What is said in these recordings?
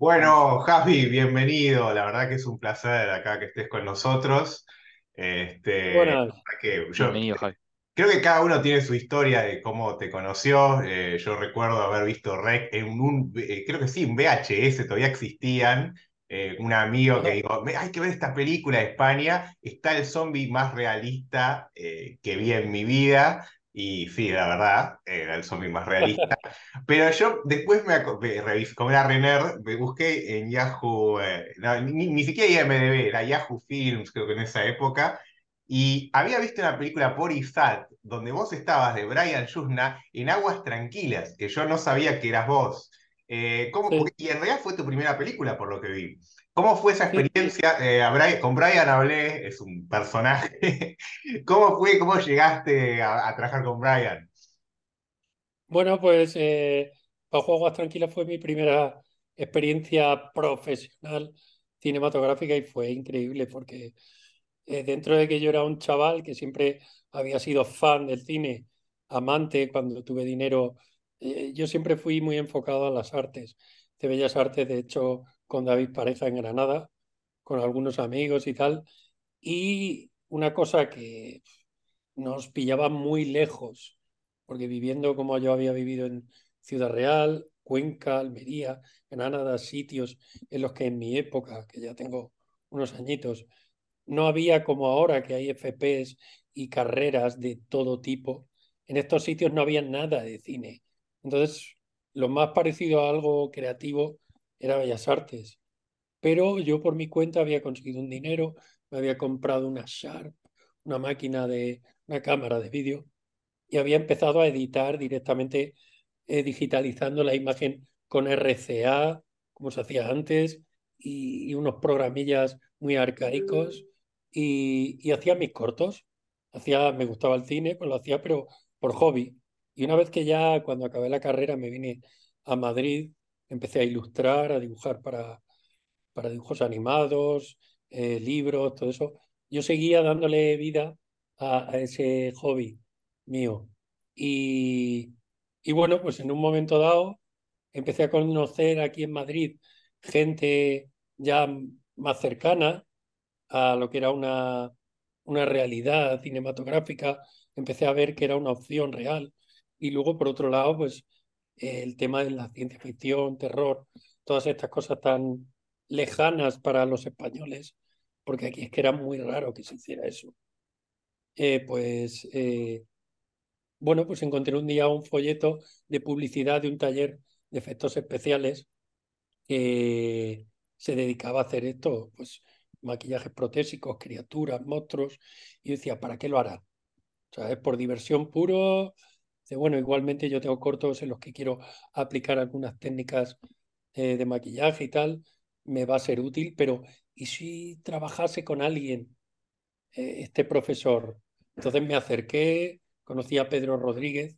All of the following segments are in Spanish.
Bueno, Javi, bienvenido. La verdad que es un placer acá que estés con nosotros. Este, que yo Bienvenido, Javi. creo que cada uno tiene su historia de cómo te conoció. Eh, yo recuerdo haber visto Rec en un, eh, creo que sí, un VHS, todavía existían. Eh, un amigo que "Me- hay que ver esta película de España. Está el zombie más realista eh, que vi en mi vida. Y sí, la verdad, era el zombie más realista. Pero yo después me, me revisé, como era Renner, me busqué en Yahoo, eh, no, ni, ni siquiera IMDb, era Yahoo Films, creo que en esa época, y había visto una película por ISAT, donde vos estabas de Brian Yuzna en Aguas Tranquilas, que yo no sabía que eras vos. Eh, ¿cómo- Sí, porque- y en realidad fue tu primera película, por lo que vi. ¿Cómo fue esa experiencia? Eh, Brian- con Brian hablé, es un personaje. ¿Cómo fue? ¿Cómo llegaste a, a trabajar con Brian? Bueno, pues eh, Bajo Aguas Tranquilas fue mi primera experiencia profesional cinematográfica y fue increíble porque eh, dentro de que yo era un chaval que siempre había sido fan del cine, amante cuando tuve dinero, eh, yo siempre fui muy enfocado a las artes, de Bellas Artes, de hecho, con David Pareja en Granada, con algunos amigos y tal. Y una cosa que nos pillaba muy lejos, porque viviendo como yo había vivido en Ciudad Real, Cuenca, Almería, Granada, sitios en los que en mi época, que ya tengo unos añitos, no había como ahora que hay FPs y carreras de todo tipo. En estos sitios no había nada de cine. Entonces, lo más parecido a algo creativo era Bellas Artes. Pero yo por mi cuenta había conseguido un dinero, me había comprado una Sharp, una máquina de una cámara de vídeo y había empezado a editar directamente eh, digitalizando la imagen con RCA, como se hacía antes, y, unos programillas muy arcaicos y, y hacía mis cortos. Hacía, me gustaba el cine, pues lo hacía, pero por hobby. Y una vez que ya cuando acabé la carrera me vine a Madrid, empecé a ilustrar, a dibujar para para dibujos animados, eh, libros, todo eso. Yo seguía dándole vida a, a ese hobby mío. Y, y bueno, pues en un momento dado empecé a conocer aquí en Madrid gente ya más cercana a lo que era una, una realidad cinematográfica. Empecé a ver que era una opción real. Y luego, por otro lado, pues el tema de la ciencia ficción, terror, todas estas cosas tan lejanas para los españoles, porque aquí es que era muy raro que se hiciera eso. Eh, pues eh, bueno, pues encontré un día un folleto de publicidad de un taller de efectos especiales que se dedicaba a hacer esto, pues maquillajes protésicos, criaturas, monstruos, y decía, ¿para qué lo hará? O por diversión puro. Dice, bueno, igualmente yo tengo cortos en los que quiero aplicar algunas técnicas eh, de maquillaje y tal, me va a ser útil, pero ¿y si trabajase con alguien, eh, este profesor? Entonces me acerqué, conocí a Pedro Rodríguez,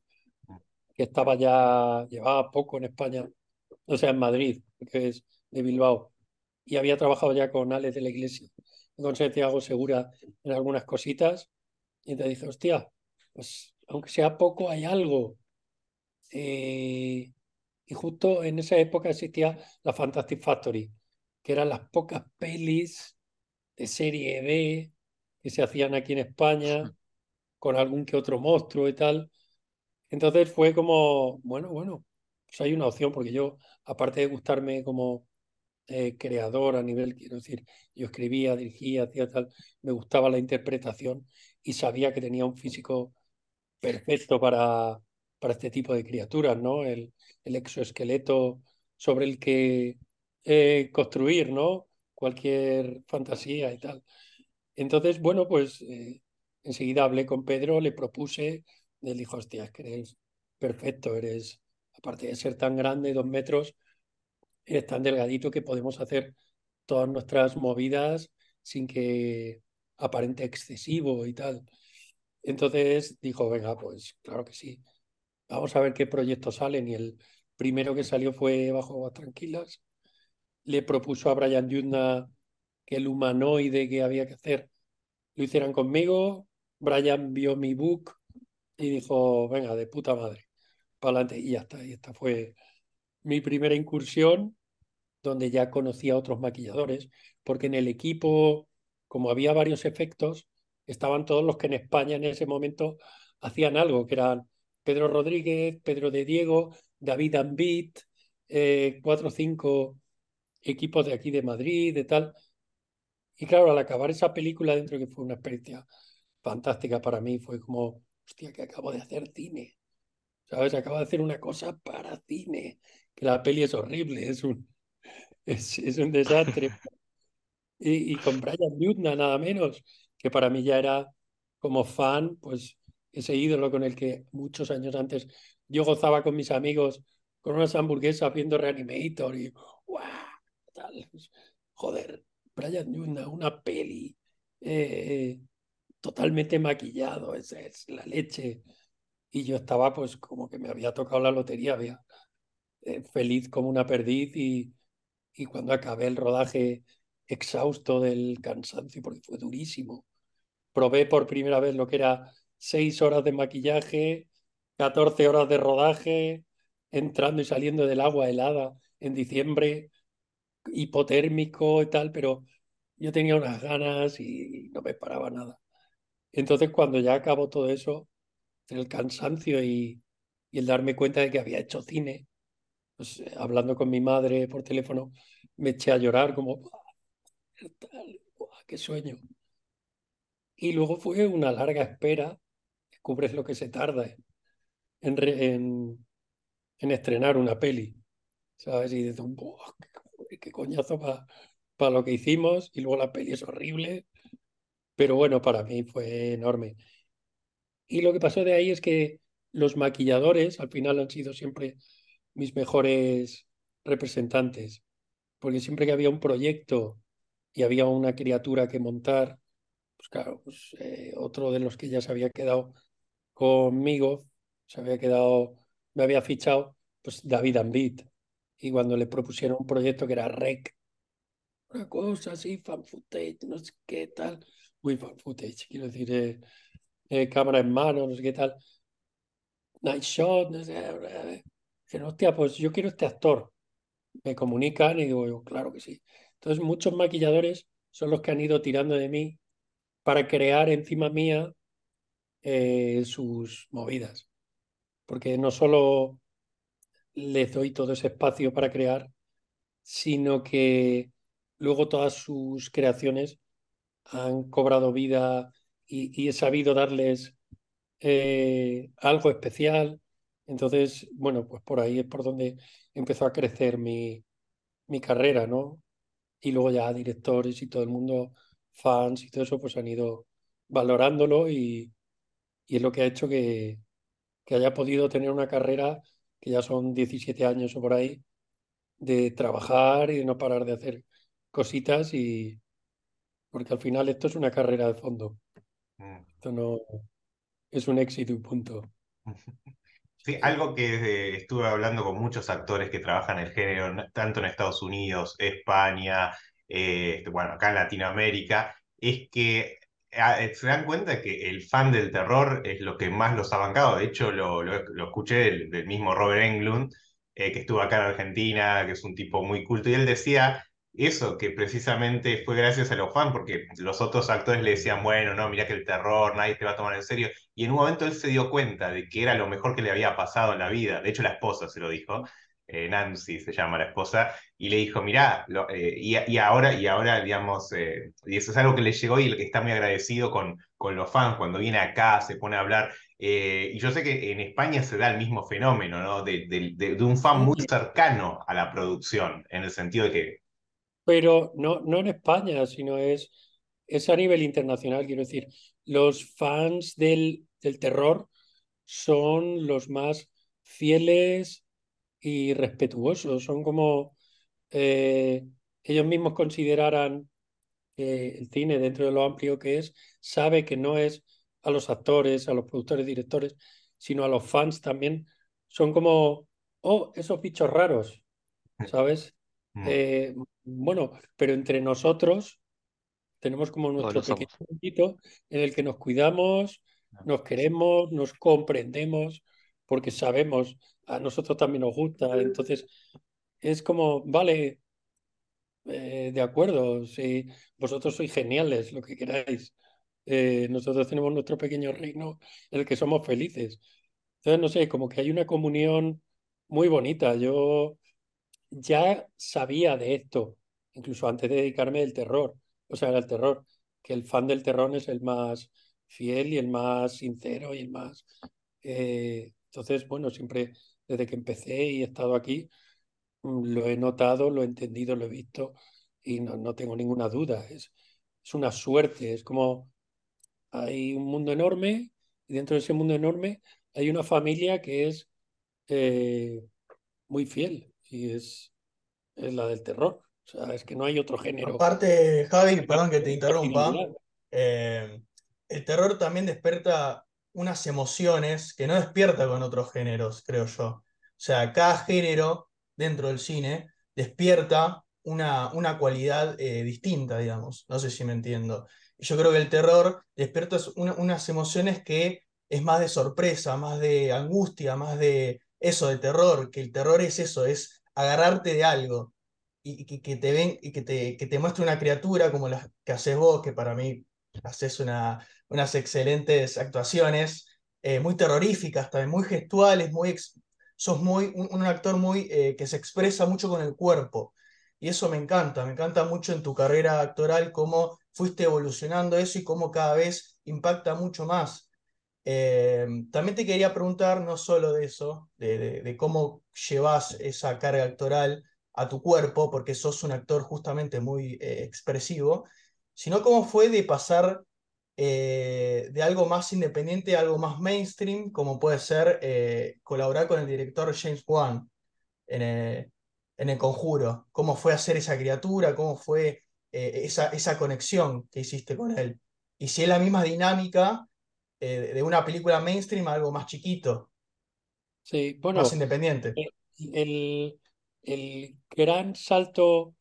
que estaba ya, llevaba poco en España, o sea, en Madrid, que es de Bilbao, y había trabajado ya con Alex de la Iglesia, con Santiago Segura en algunas cositas, y te dice, hostia, pues aunque sea poco, hay algo. Eh, y justo en esa época existía la Fantastic Factory, que eran las pocas pelis de serie B que se hacían aquí en España, con algún que otro monstruo y tal. Entonces fue como, bueno, bueno, pues hay una opción, porque yo, aparte de gustarme como eh, creador a nivel, quiero decir, yo escribía, dirigía, hacía tal, me gustaba la interpretación y sabía que tenía un físico perfecto para, para este tipo de criaturas, ¿no? El, el exoesqueleto sobre el que eh, construir, ¿no? Cualquier fantasía y tal. Entonces, bueno, pues eh, enseguida hablé con Pedro, le propuse, él dijo, hostia, es que eres perfecto, eres, aparte de ser tan grande, dos metros, eres tan delgadito que podemos hacer todas nuestras movidas sin que aparente excesivo y tal. Entonces dijo, venga, pues claro que sí, vamos a ver qué proyectos salen. Y el primero que salió fue Bajo Aguas Tranquilas. Le propuso a Brian Yuzna que el humanoide que había que hacer lo hicieran conmigo. Brian vio mi book y dijo, venga, de puta madre, para adelante. Y ya está, y esta fue mi primera incursión donde ya conocía a otros maquilladores, porque en el equipo, como había varios efectos, estaban todos los que en España en ese momento hacían algo, que eran Pedro Rodríguez, Pedro de Diego, David Ambit, eh, cuatro o cinco equipos de aquí de Madrid, de tal. Y claro, al acabar esa película, dentro que fue una experiencia fantástica para mí, fue como, hostia, que acabo de hacer cine. ¿Sabes? Acabo de hacer una cosa para cine. Que la peli es horrible, es un, es, un desastre. y, y, con Brian Newton, nada menos, que para mí ya era como fan, pues ese ídolo con el que muchos años antes yo gozaba con mis amigos con unas hamburguesas viendo Reanimator y ¡guau! Tal. Joder, Brian Newton, una peli eh, totalmente maquillado, esa es la leche. Y yo estaba pues como que me había tocado la lotería, había eh, feliz como una perdiz y, y cuando acabé el rodaje exhausto del cansancio, porque fue durísimo, probé por primera vez lo que era seis horas de maquillaje, 14 horas de rodaje, entrando y saliendo del agua helada en diciembre, hipotérmico y tal, pero yo tenía unas ganas y no me paraba nada. Entonces, cuando ya acabó todo eso, el cansancio y, el darme cuenta de que había hecho cine, pues hablando con mi madre por teléfono, me eché a llorar como, ¡qué sueño! Y luego fue una larga espera, descubres lo que se tarda en, en, en estrenar una peli, ¿sabes? Y dices, qué, qué coñazo para lo que hicimos, y luego la peli es horrible, pero bueno, para mí fue enorme. Y lo que pasó de ahí es que los maquilladores al final han sido siempre mis mejores representantes, porque siempre que había un proyecto y había una criatura que montar, pues claro, pues, eh, otro de los que ya se había quedado conmigo, se había quedado, me había fichado, pues David Ambit. Y cuando le propusieron un proyecto que era REC, una cosa así, fan footage, no sé qué tal, uy, fan footage, quiero decir, eh, eh, cámara en mano, no sé qué tal, night shot, no sé, hostia, pues yo quiero este actor. Me comunican y digo, claro que sí. Entonces, muchos maquilladores son los que han ido tirando de mí para crear encima mía sus movidas. Porque no solo les doy todo ese espacio para crear, sino que luego todas sus creaciones han cobrado vida y, he sabido darles eh, algo especial. Entonces, bueno, pues por ahí es por donde empezó a crecer mi, mi carrera, ¿no? Y luego ya directores y todo el mundo, fans y todo eso, pues han ido valorándolo y, y es lo que ha hecho que, que haya podido tener una carrera que ya son 17 años o por ahí, de trabajar y de no parar de hacer cositas y porque al final esto es una carrera de fondo. Mm. Esto no es un éxito y punto. Sí, algo que estuve hablando con muchos actores que trabajan el género, tanto en Estados Unidos, España, eh, este, bueno, acá en Latinoamérica, es que ah, eh, se dan cuenta que el fan del terror es lo que más los ha bancado. De hecho, lo, lo, escuché del, mismo Robert Englund, eh, que estuvo acá en Argentina, que es un tipo muy culto, y él decía eso, que precisamente fue gracias a los fans, porque los otros actores le decían, bueno, no, mira que el terror, nadie te va a tomar en serio. Y en un momento él se dio cuenta de que era lo mejor que le había pasado en la vida. De hecho, la esposa se lo dijo. Eh, Nancy se llama la esposa, y le dijo, mirá, eh, y, ahora, y ahora, digamos, eh, y eso es algo que le llegó y que está muy agradecido con, con los fans, cuando viene acá, se pone a hablar, y yo sé que en España se da el mismo fenómeno, ¿no? De, de un fan muy cercano a la producción, en el sentido de que pero no, no en España, sino es, es a nivel internacional. Quiero decir, los fans del, del terror son los más fieles y respetuosos. Son como eh, ellos mismos consideraran que el cine, dentro de lo amplio que es, sabe que no es a los actores, a los productores, directores, sino a los fans también. Son como, oh, esos bichos raros, ¿sabes? Mm. Eh, bueno, pero entre nosotros tenemos como nuestro pequeño mundo en el que nos cuidamos, nos queremos, nos comprendemos, porque sabemos, a nosotros también nos gusta. Entonces, es como, vale, eh, de acuerdo, si vosotros sois geniales, lo que queráis. Eh, nosotros tenemos nuestro pequeño reino en el que somos felices. Entonces, no sé, como que hay una comunión muy bonita. Yo ya sabía de esto, incluso antes de dedicarme al terror, o sea, al terror, que el fan del terror es el más fiel y el más sincero y el más... Eh, entonces, bueno, siempre desde que empecé y he estado aquí, mm, lo he notado, lo he entendido, lo he visto y no, no tengo ninguna duda. Es, es una suerte, es como hay un mundo enorme y dentro de ese mundo enorme hay una familia que es eh, muy fiel y es, es la del terror. O sea, es que no hay otro género. Aparte, Javi, perdón que te interrumpa, eh, el terror también despierta unas emociones que no despierta con otros géneros, creo yo. O sea, cada género dentro del cine despierta una, una cualidad eh, distinta, digamos. No sé si me entiendo. Yo creo que el terror despierta unas emociones que es más de sorpresa, más de angustia, más de eso, de terror, que el terror es eso, es agarrarte de algo y, que, te ven y que te, que te muestre una criatura como la que haces vos, que para mí haces una, unas excelentes actuaciones, eh, muy terroríficas también, muy gestuales, muy sos muy, un, actor muy, eh, que se expresa mucho con el cuerpo. Y eso me encanta, me encanta mucho en tu carrera actoral cómo fuiste evolucionando eso y cómo cada vez impacta mucho más. Eh, también te quería preguntar, no solo de eso, de, cómo llevas esa carga actoral a tu cuerpo, porque sos un actor justamente muy expresivo, sino cómo fue de pasar eh, de algo más independiente algo más mainstream, como puede ser eh, colaborar con el director James Wan en el, en el Conjuro. ¿Cómo fue hacer esa criatura? ¿Cómo fue eh, esa, esa conexión que hiciste con él? Y si es la misma dinámica de una película mainstream a algo más chiquito. Sí, bueno, más independiente. El, el gran salto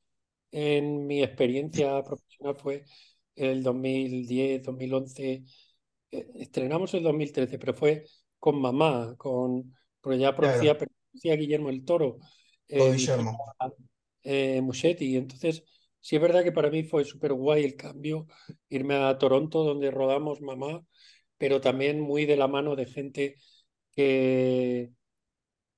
en mi experiencia profesional fue el 2010, 2011. Eh, estrenamos el 2013, pero fue con mamá, con, porque ya producía, Guillermo el Toro. Eh. Eh, Muschetti. Entonces, sí es verdad que para mí fue súper guay el cambio, irme a Toronto, donde rodamos mamá, pero también muy de la mano de gente que,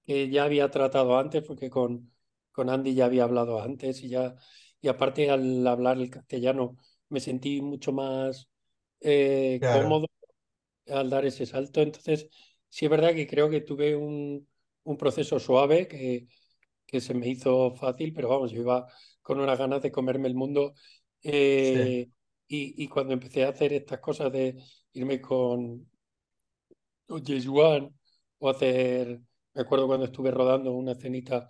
que ya había tratado antes, porque con, con Andy ya había hablado antes y ya, y aparte al hablar el castellano me sentí mucho más eh, cómodo al dar ese salto. Entonces, sí es verdad que creo que tuve un, un proceso suave que, que, se me hizo fácil, pero vamos, yo iba con unas ganas de comerme el mundo. Eh, y, y, cuando empecé a hacer estas cosas de irme con James o hacer, me acuerdo cuando estuve rodando una cenita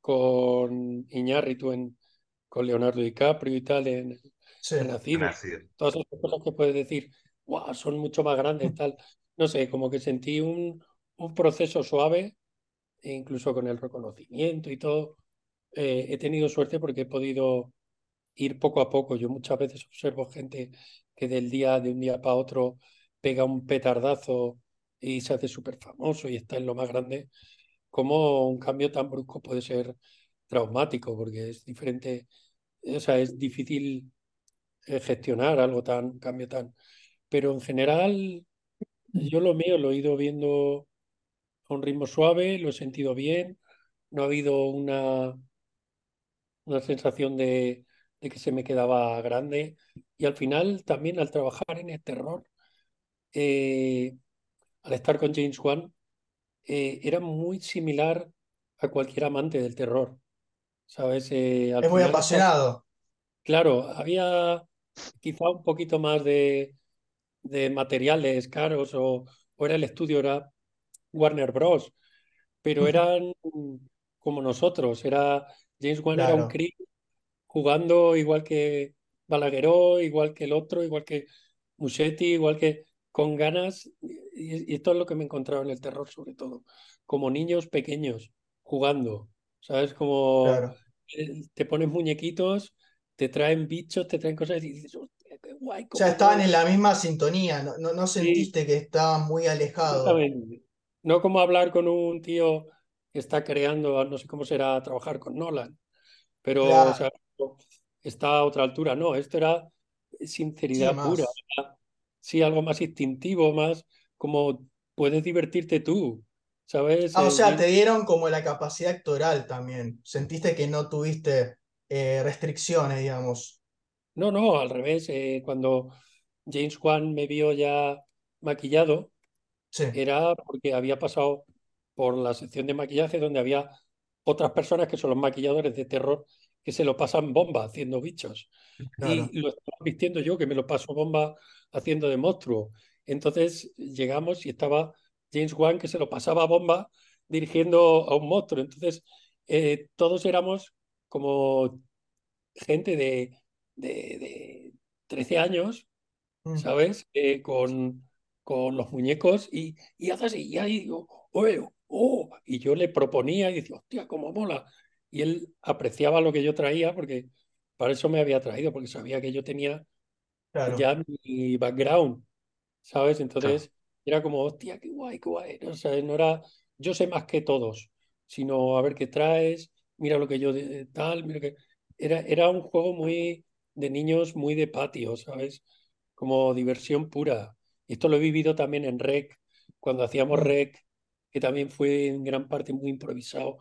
con Iñárritu en, con Leonardo DiCaprio y tal en, sí, Todas esas cosas que puedes decir, wow, son mucho más grandes, tal. No sé, como que sentí un, un proceso suave, e incluso con el reconocimiento y todo. Eh, he tenido suerte porque he podido ir poco a poco. Yo muchas veces observo gente que del día de un día para otro pega un petardazo y se hace súper famoso y está en lo más grande. Como un cambio tan brusco puede ser traumático porque es diferente, o sea, es difícil gestionar algo tan, cambio tan. Pero en general, yo lo mío lo he ido viendo a un ritmo suave, lo he sentido bien, no ha habido una, una sensación de, de que se me quedaba grande. Y al final, también al trabajar en el terror, eh, al estar con James Wan, eh, era muy similar a cualquier amante del terror. ¿Sabes? es muy apasionado. Claro, había quizá un poquito más de, de materiales caros o, o, era el estudio, era Warner Bros. Pero eran como nosotros, era James Wan era un crío jugando igual que Balagueró, igual que el otro, igual que Muschetti, igual que con ganas, y, esto es lo que me he encontrado en el terror sobre todo, como niños pequeños jugando, ¿sabes? Como eh, te pones muñequitos te traen bichos, te traen cosas y dices, qué guay. O sea, estaban en la misma sintonía, no, no, sentiste que estaban muy alejados. No como hablar con un tío que está creando, no sé cómo será trabajar con Nolan, pero está a otra altura. No, esto era sinceridad pura. sí, algo más instintivo, más como puedes divertirte tú, ¿sabes? Ah, o sea, te dieron como la capacidad actoral también. Sentiste que no tuviste eh, restricciones, digamos. No, no, al revés. Eh, cuando James Wan me vio ya maquillado, era porque había pasado por la sección de maquillaje donde había otras personas que son los maquilladores de terror que se lo pasan bomba haciendo bichos. Y lo estaba vistiendo yo, que me lo paso bomba haciendo de monstruo. Entonces llegamos y estaba James Wan, que se lo pasaba bomba dirigiendo a un monstruo. Entonces eh, todos éramos como gente de, de, 13 años, mm. ¿sabes? Eh, con, con los muñecos y, y hace así, y ahí digo, oh, y yo le proponía y decía, hostia, cómo mola. Y él apreciaba lo que yo traía porque para eso me había traído, porque sabía que yo tenía ya mi background, ¿sabes? Entonces era como, hostia, qué guay, qué guay. O sea, no era, yo sé más que todos, sino a ver qué traes, mira lo que yo de, tal, mira que... Era, era un juego muy de niños, muy de patio, ¿sabes? Como diversión pura. Y esto lo he vivido también en REC, cuando hacíamos mm. REC que también fue en gran parte muy improvisado,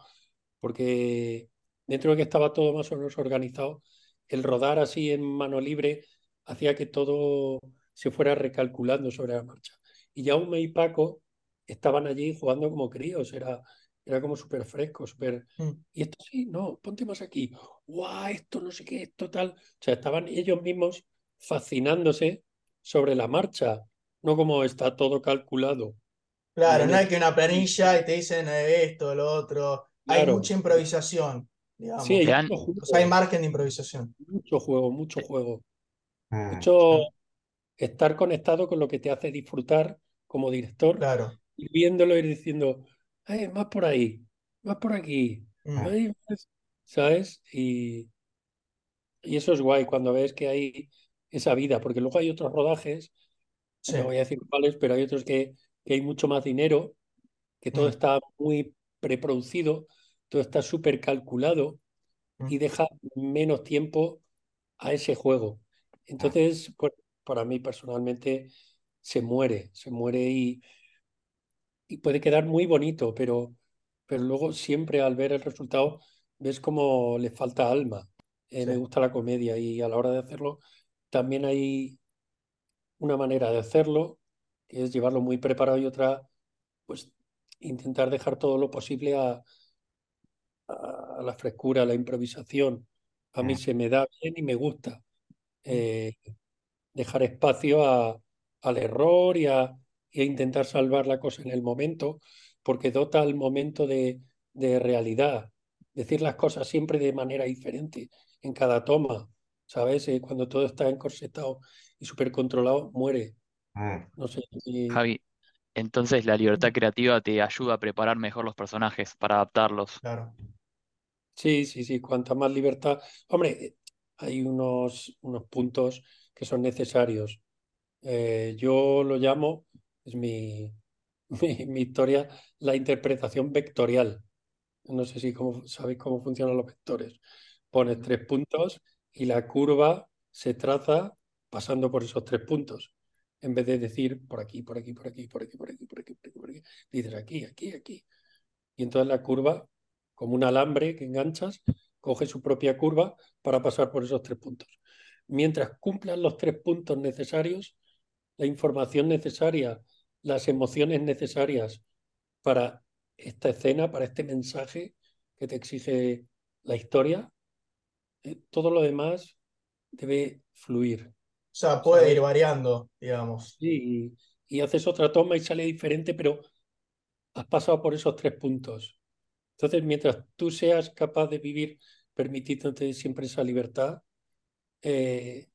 porque dentro de que estaba todo más o menos organizado, el rodar así en mano libre hacía que todo se fuera recalculando sobre la marcha. Y Jaume y Paco estaban allí jugando como críos, era, era como súper fresco, súper... Mm. Y esto sí, no, ponte más aquí. ¡Guau! Esto no sé qué, esto tal. O sea, estaban ellos mismos fascinándose sobre la marcha, no como está todo calculado. Claro, no hay que una planilla y te dicen eh, esto, lo otro. Hay mucha improvisación, digamos. Sí, hay, margen de improvisación. Mucho juego, mucho juego. Ah, mucho estar conectado con lo que te hace disfrutar como director. Claro. Y viéndolo y diciendo, más por ahí, más por aquí. Mm. ¿Sabes? Y, y eso es guay cuando ves que hay esa vida, porque luego hay otros rodajes, no voy a decir cuáles, pero hay otros que que hay mucho más dinero, que todo mm. está muy preproducido, todo está súper calculado mm. y deja menos tiempo a ese juego. Entonces, para mí personalmente se muere, se muere y, y puede quedar muy bonito, pero, pero luego siempre al ver el resultado ves como le falta alma. Eh, me gusta la comedia y a la hora de hacerlo también hay una manera de hacerlo que es llevarlo muy preparado y otra, pues intentar dejar todo lo posible a, a, la frescura, a la improvisación. A mí mm. se me da bien y me gusta mm. eh, dejar espacio a, al error y a, intentar salvar la cosa en el momento, porque dota al momento de, de realidad. Decir las cosas siempre de manera diferente en cada toma, ¿sabes? Eh, cuando todo está encorsetado y súper controlado, muere. Mm. No sé Javi, entonces la libertad creativa te ayuda a preparar mejor los personajes para adaptarlos. Claro. Sí, sí, sí, cuanta más libertad. Hombre, hay unos, unos puntos que son necesarios. Eh, yo lo llamo, es mi, mi, mi, historia, la interpretación vectorial. No sé si cómo, sabéis cómo funcionan los vectores. Pones tres puntos y la curva se traza pasando por esos tres puntos. En vez de decir por aquí, por aquí, por aquí, por aquí, por aquí, por aquí, por aquí, por aquí. dices aquí, aquí, aquí. Y entonces la curva, como un alambre que enganchas, coge su propia curva para pasar por esos tres puntos. Mientras cumplan los tres puntos necesarios, la información necesaria las emociones necesarias para esta escena, para este mensaje que te exige la historia, eh, todo lo demás debe fluir. O sea, puede ir variando, digamos. Sí, y, haces otra toma y sale diferente, pero has pasado por esos tres puntos. Entonces, mientras tú seas capaz de vivir permitiéndote siempre esa libertad, eh,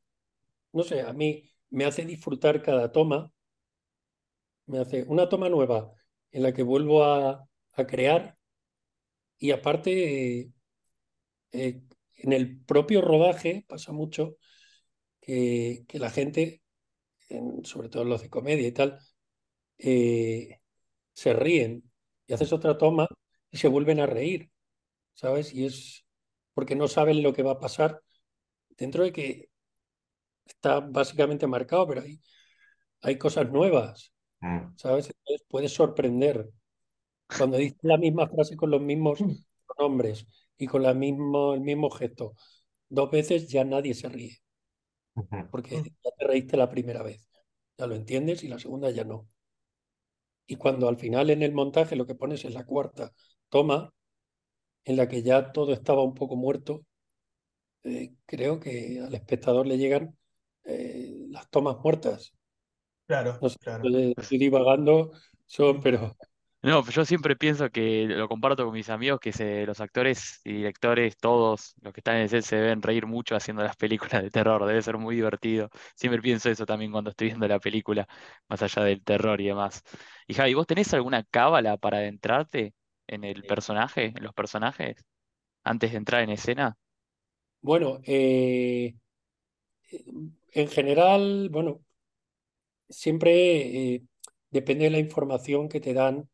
no sé, a mí me hace disfrutar cada toma, me hace una toma nueva en la que vuelvo a, crear y aparte, eh, en el propio rodaje pasa mucho que, la gente, sobre todo los de comedia y tal, eh, se ríen y haces otra toma y se vuelven a reír, ¿sabes? Y es porque no saben lo que va a pasar, dentro de que está básicamente marcado, pero hay, hay cosas nuevas. ¿Sabes? Entonces puedes sorprender. Cuando dices la misma frase con los mismos pronombres y con la mismo, el mismo gesto, dos veces ya nadie se ríe, porque ya te reíste la primera vez, ya lo entiendes y la segunda ya no. Y cuando al final en el montaje lo que pones es la cuarta toma, en la que ya todo estaba un poco muerto, eh, creo que al espectador le llegan eh, las tomas muertas. Claro, No sé, claro. estoy estoy divagando, son, pero No, yo siempre pienso que lo comparto con mis amigos, que se, los actores y directores, todos los que están en el set se deben reír mucho haciendo las películas de terror, debe ser muy divertido. Siempre pienso eso también cuando estoy viendo la película, más allá del terror y demás. Y Javi, ¿vos tenés alguna cábala para adentrarte en el personaje, en los personajes, antes de entrar en escena? bueno, eh, en general, bueno, siempre eh, depende de la información que te dan.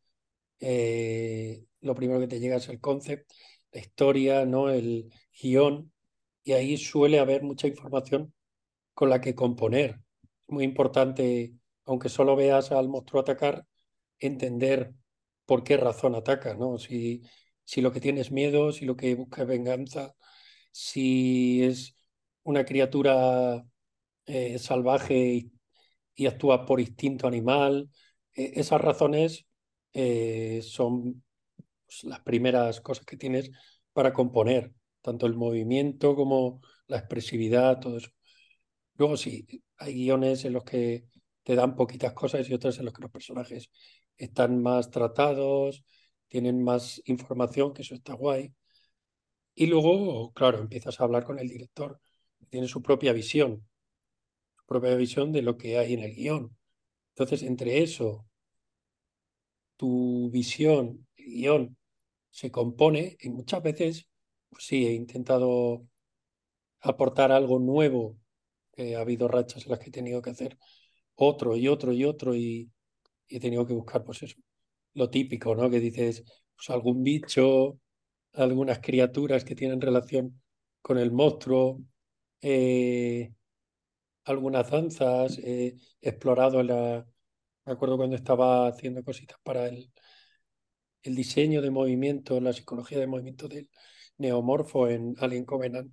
eh, lo primero que te llega es el concept, la historia, ¿no? El guion, y ahí suele haber mucha información con la que componer. Muy importante, aunque solo veas al monstruo atacar, entender por qué razón ataca, ¿no? Si, si lo que tiene es miedo, si lo que busca es venganza, si es una criatura eh, salvaje y, y actúa por instinto animal. Eh, esas razones eh, son pues, las primeras cosas que tienes para componer, tanto el movimiento como la expresividad, todo eso. Luego sí, hay guiones en los que te dan poquitas cosas y otros en los que los personajes están más tratados, tienen más información, que eso está guay. Y luego, claro, empiezas a hablar con el director, tiene su propia visión, propia visión de lo que hay en el guion. Entonces, entre eso, tu visión, el guion, se compone y muchas veces, pues sí, he intentado aportar algo nuevo. Eh, ha habido rachas en las que he tenido que hacer otro y otro y otro y, he tenido que buscar, pues eso, lo típico, ¿no? Que dices, pues algún bicho, algunas criaturas que tienen relación con el monstruo, eh, algunas danzas, he explorado la... Me acuerdo cuando estaba haciendo cositas para el, el diseño de movimiento, la psicología de movimiento del neomorfo en Alien Covenant,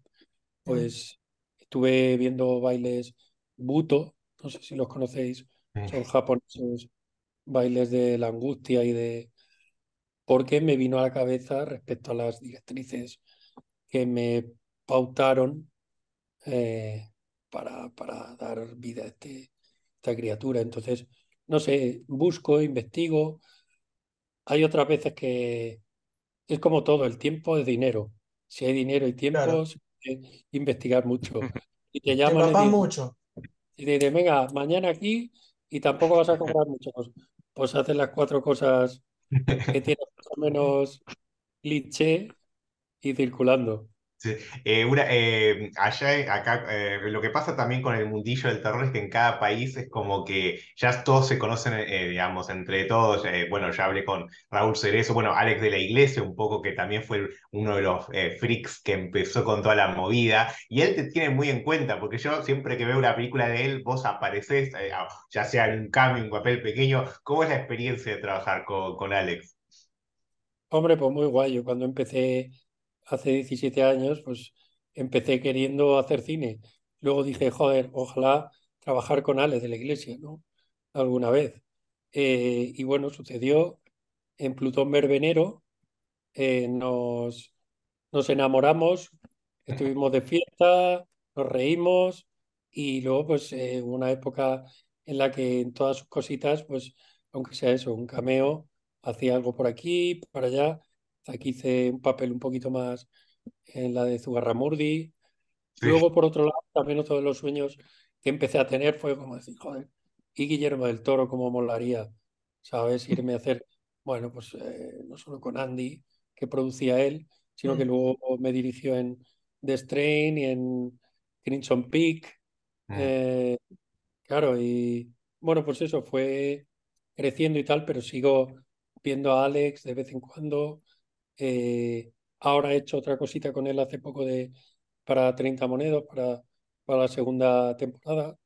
pues estuve viendo bailes Buto, no sé si los conocéis, son japoneses, bailes de la angustia y de... porque me vino a la cabeza respecto a las directrices que me pautaron eh, para, para dar vida a este, esta criatura. Entonces, no sé, busco, investigo. Hay otras veces que es como todo, el tiempo es dinero. Si hay dinero y tiempo, Claro. se puede investigar mucho. Y te Te llaman y empapás dicen, mucho. y te dicen, venga, mañana aquí y tampoco vas a cobrar mucho. Pues, pues haces las cuatro cosas que tienes más o menos cliché y circulando. Sí. Eh, una, eh, allá, en- acá, eh, lo que pasa también con el mundillo del terror es que en cada país es como que ya todos se conocen, eh, digamos, entre todos. Eh, bueno, ya hablé con Raúl Cerezo, bueno, Alex de la Iglesia, un poco que también fue uno de los eh, freaks que empezó con toda la movida. Y él te tiene muy en cuenta, porque yo siempre que veo una película de él, vos apareces, eh, ya sea en un cambio, un papel pequeño. ¿Cómo es la experiencia de trabajar con, con Alex? Hombre, pues muy guay. Yo cuando empecé hace 17 años, pues empecé queriendo hacer cine. Luego dije, joder, ojalá trabajar con Alex de la Iglesia, ¿no? Alguna vez. Eh, y bueno, sucedió en Plutón Verbenero. eh, nos, nos enamoramos, estuvimos de fiesta, nos reímos y luego pues eh, una época en la que en todas sus cositas, pues aunque sea eso, un cameo, hacía algo por aquí, por allá. Aquí hice un papel un poquito más en la de Zugarramurdi. Sí. Luego, por otro lado, también otro de los sueños que empecé a tener fue como decir, joder, y Guillermo del Toro, cómo molaría, ¿sabes? Irme a hacer, bueno, pues eh, no solo con Andy, que producía él, sino que Mm. luego me dirigió en The Strain y en Crimson Peak. Mm. eh, claro, y bueno, pues eso fue creciendo y tal, pero sigo viendo a Alex de vez en cuando. Eh, ahora he hecho otra cosita con él hace poco de para 30 monedas para, para la segunda temporada,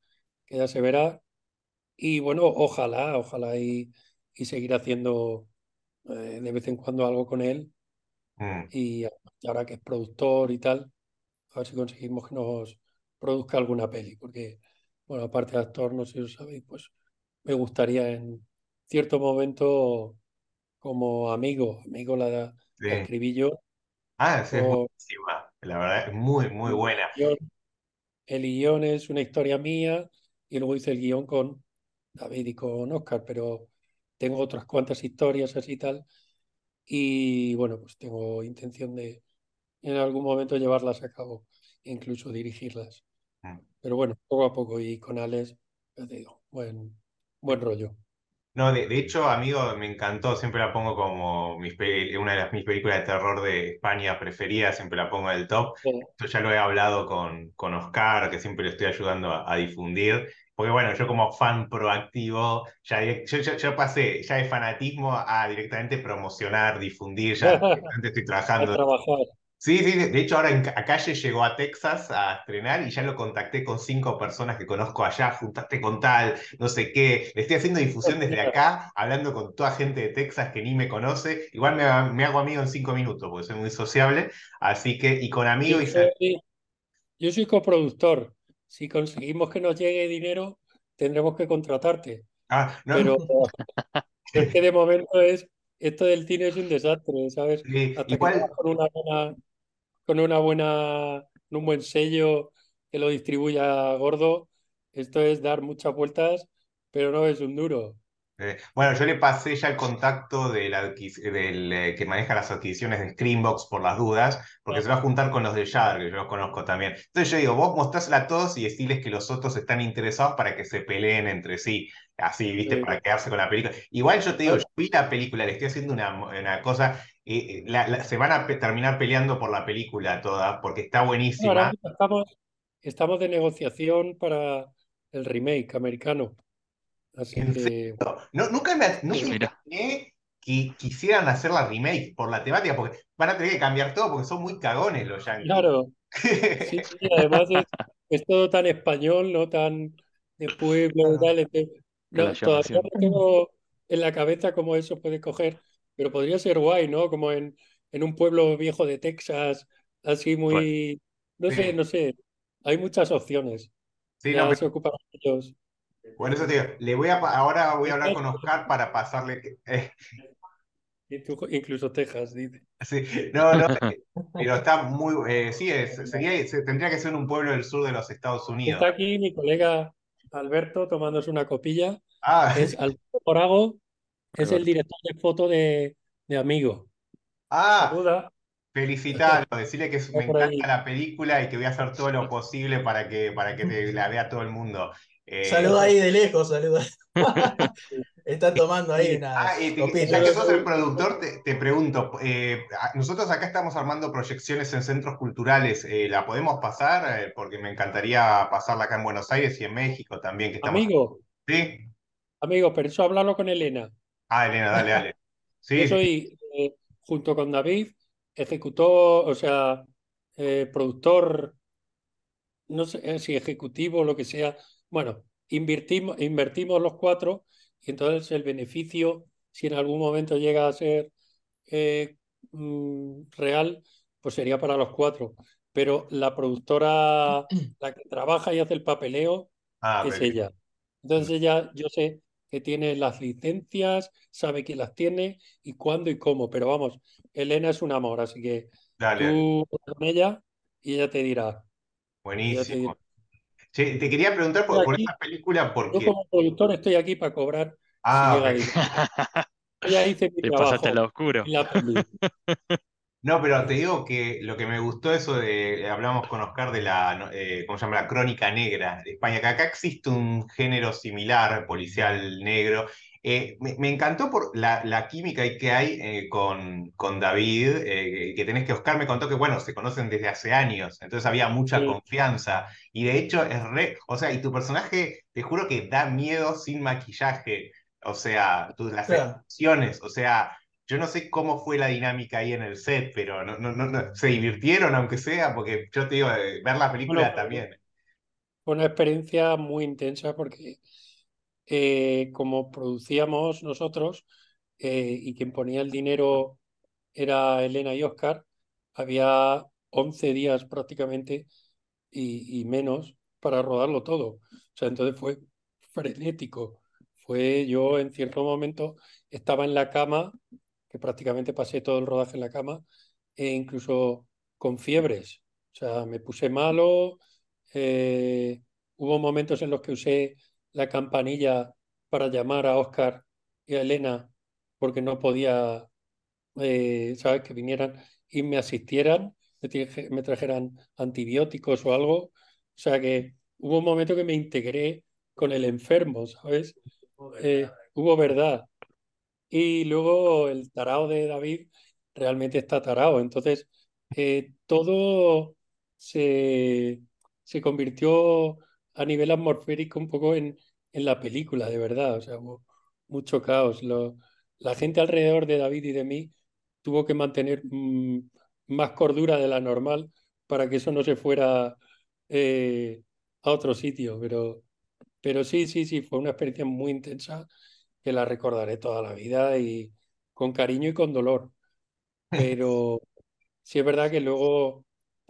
que ya se verá. Y bueno, ojalá, ojalá y, y seguir haciendo eh, de vez en cuando algo con él. Mm. Y ahora que es productor y tal, a ver si conseguimos que nos produzca alguna peli, porque, bueno, aparte de actor, no sé si lo sabéis, pues me gustaría en cierto momento como amigo, amigo la, la escribí yo, Ah, sí, es o- buenísima. La verdad es muy, muy buena. guion. El guion es una historia mía y luego hice el guion con David y con Oscar, pero tengo otras cuantas historias así y tal. Y bueno, pues tengo intención de en algún momento llevarlas a cabo, incluso dirigirlas. Mm. Pero bueno, poco a poco y con Alex, ya te digo, buen, buen rollo. No, de, de hecho, amigo, me encantó, siempre la pongo como mis una de las mis películas de terror de España preferidas, siempre la pongo en el top. Sí. Esto ya lo he hablado con, con Oscar, que siempre le estoy ayudando a, a difundir, porque bueno, yo como fan proactivo, ya direct- yo, yo, yo pasé ya de fanatismo a directamente promocionar, difundir, ya directamente estoy trabajando. Sí, sí, de hecho ahora en a Calle llegó a Texas a estrenar y ya lo contacté con cinco personas que conozco allá, juntaste con tal, no sé qué, le estoy haciendo difusión desde acá, hablando con toda gente de Texas que ni me conoce, igual me, me hago amigo en cinco minutos porque soy muy sociable, así que, y con amigos Yo soy, yo soy coproductor. Si conseguimos que nos llegue dinero, tendremos que contratarte. Ah, no, Pero es que de momento es, esto del cine es un desastre, ¿sabes? sí, Hasta igual, con una buena, con una buena, un buen sello que lo distribuya gordo, esto es dar muchas vueltas, pero no es un duro. Eh, bueno, yo le pasé ya el contacto del, del, eh, que maneja las adquisiciones de Screambox por las dudas, porque se va a juntar con los de Shudder, que yo los conozco también. Entonces yo digo, vos mostrásela a todos y decirles que los otros están interesados para que se peleen entre sí, así, ¿viste? Sí. Para quedarse con la película. Igual yo te digo, yo vi la película, le estoy haciendo una, una cosa, eh, la- la- se van a pe- terminar peleando por la película toda, porque está Ahora buenísima. mismo estamos, estamos de negociación para el remake americano. Así ¿En que No, nunca me, nunca me Mira. imaginé que quisieran hacer la remake por la temática, porque van a tener que cambiar todo porque son muy cagones los yankees. claro, sí, sí, además es, es todo tan español, no tan de pueblo tal. no, todavía no tengo en la cabeza cómo eso puede coger, pero podría ser guay, ¿no? Como en, en un pueblo viejo de Texas, así muy, no sé, no sé, hay muchas opciones. Sí, Ya no, se ocuparán ellos. por eso digo, le voy a, ahora voy a hablar con Oscar para pasarle. eh, Inclu- Incluso Texas, dice. sí, no, no, pero está muy. eh, sí, es- sería, se- tendría que ser un pueblo del sur de los Estados Unidos. Está aquí mi colega Alberto tomándose una copilla. Ah, Es Alberto Morago, es el director de foto de, de Amigo. ah, Saluda. felicitarlo, decirle que me ahí. encanta la película y que voy a hacer todo lo posible para que, para que te- la vea todo el mundo. Eh, Saluda ahí de lejos, saluda. Está tomando ahí Sí. unas Ah, y te- ya que sos el productor, te, te pregunto, eh, nosotros acá estamos armando proyecciones en centros culturales, eh, ¿la podemos pasar? Eh, porque me encantaría pasarla acá en Buenos Aires y en México también, que estamos... Amigo, ¿Sí? amigo, pero eso háblalo con Elena. Ah, Elena, dale, dale. Sí, Yo soy, eh, junto con David, ejecutor, o sea, eh, productor, no sé eh, si ejecutivo o lo que sea. Bueno, invertimos, invertimos los cuatro y entonces el beneficio, si en algún momento llega a ser eh, mm, real, pues sería para los cuatro. Pero la productora, la que trabaja y hace el papeleo, Ah, es ella. Entonces ella, yo sé que tiene las licencias, sabe quién las tiene y cuándo y cómo. Pero vamos, Elena es un amor, así que Dale, tú con ella y ella te dirá. Ella te dirá. Buenísimo. Che, te quería preguntar por, por esta película yo porque... como productor estoy aquí para cobrar si Ah, llega ok. dinero. Yo ya hice mi Te pasaste trabajo oscuro. en la peli. No, pero te digo que lo que me gustó eso de, hablamos con Oscar de la, eh, ¿cómo se llama? La crónica negra de España, que acá existe un género similar, policial negro. Eh, me, me encantó por la, la química que hay eh, con, con David, que tenés que Oscar me contó que, bueno, se conocen desde hace años, entonces había mucha Sí. confianza. Y de hecho es re, o sea, y tu personaje, te juro que da miedo sin maquillaje, o sea, tus, las Claro. expresiones, o sea... yo no sé cómo fue la dinámica ahí en el set, pero no, no, no, se divirtieron aunque sea, porque yo te digo, eh, ver la película también. Fue una experiencia muy intensa porque eh, como producíamos nosotros eh, y quien ponía el dinero era Elena y Oscar, había 11 días prácticamente y, y menos para rodarlo todo. O sea, entonces fue frenético. Fue yo en cierto momento estaba en la cama, que prácticamente pasé todo el rodaje en la cama, e incluso con fiebres. O sea, me puse malo. Eh, hubo momentos en los que usé la campanilla para llamar a Oscar y a Elena porque no podía, eh, ¿sabes? Que vinieran y me asistieran, me, trajeran antibióticos o algo. O sea que hubo un momento que me integré con el enfermo, ¿sabes? Eh, hubo verdad. Y luego el tarao de David realmente está tarao. Entonces, eh, todo se, se convirtió a nivel atmosférico un poco en, en la película, de verdad. O sea, hubo mucho caos. Lo, la gente alrededor de David y de mí tuvo que mantener mm, más cordura de la normal para que eso no se fuera eh, a otro sitio. Pero, pero sí, sí, sí, fue una experiencia muy intensa que la recordaré toda la vida y con cariño y con dolor. Pero sí es verdad que luego,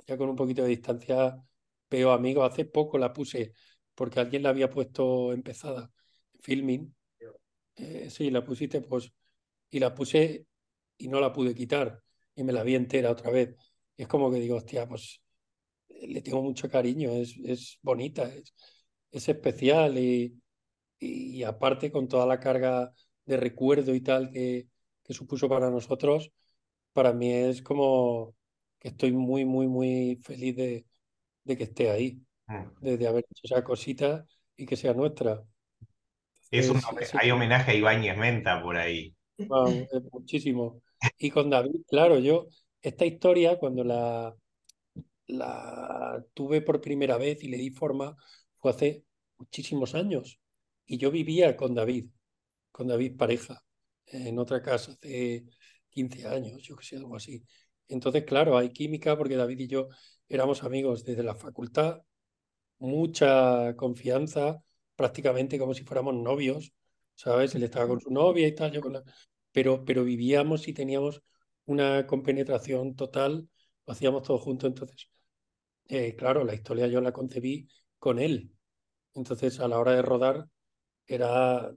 ya con un poquito de distancia, veo amigos. Hace poco la puse porque alguien la había puesto empezada, filming. Eh, sí, la pusiste, pues, y la puse y no la pude quitar y me la vi entera otra vez. Es como que digo, hostia, pues le tengo mucho cariño, es, es bonita, es, es especial y, y, aparte con toda la carga de recuerdo y tal que, que supuso para nosotros, para mí es como que estoy muy, muy, muy feliz de, de que esté ahí, mm. de, haber hecho esa cosita y que sea nuestra. Es hay homenaje a Ibáñez Menta por ahí. muchísimo. Y con David, claro, yo, esta historia, cuando la, la tuve por primera vez y le di forma, fue hace muchísimos años. Y yo vivía con David, con David pareja, en otra casa hace 15 años, yo que sé, algo así. Entonces, claro, hay química porque David y yo éramos amigos desde la facultad, mucha confianza, prácticamente como si fuéramos novios, ¿sabes? Él estaba con su novia y tal, yo con la... Pero, pero vivíamos y teníamos una compenetración total, lo hacíamos todos juntos, entonces, eh, claro, la historia yo la concebí con él. Entonces, a la hora de rodar, era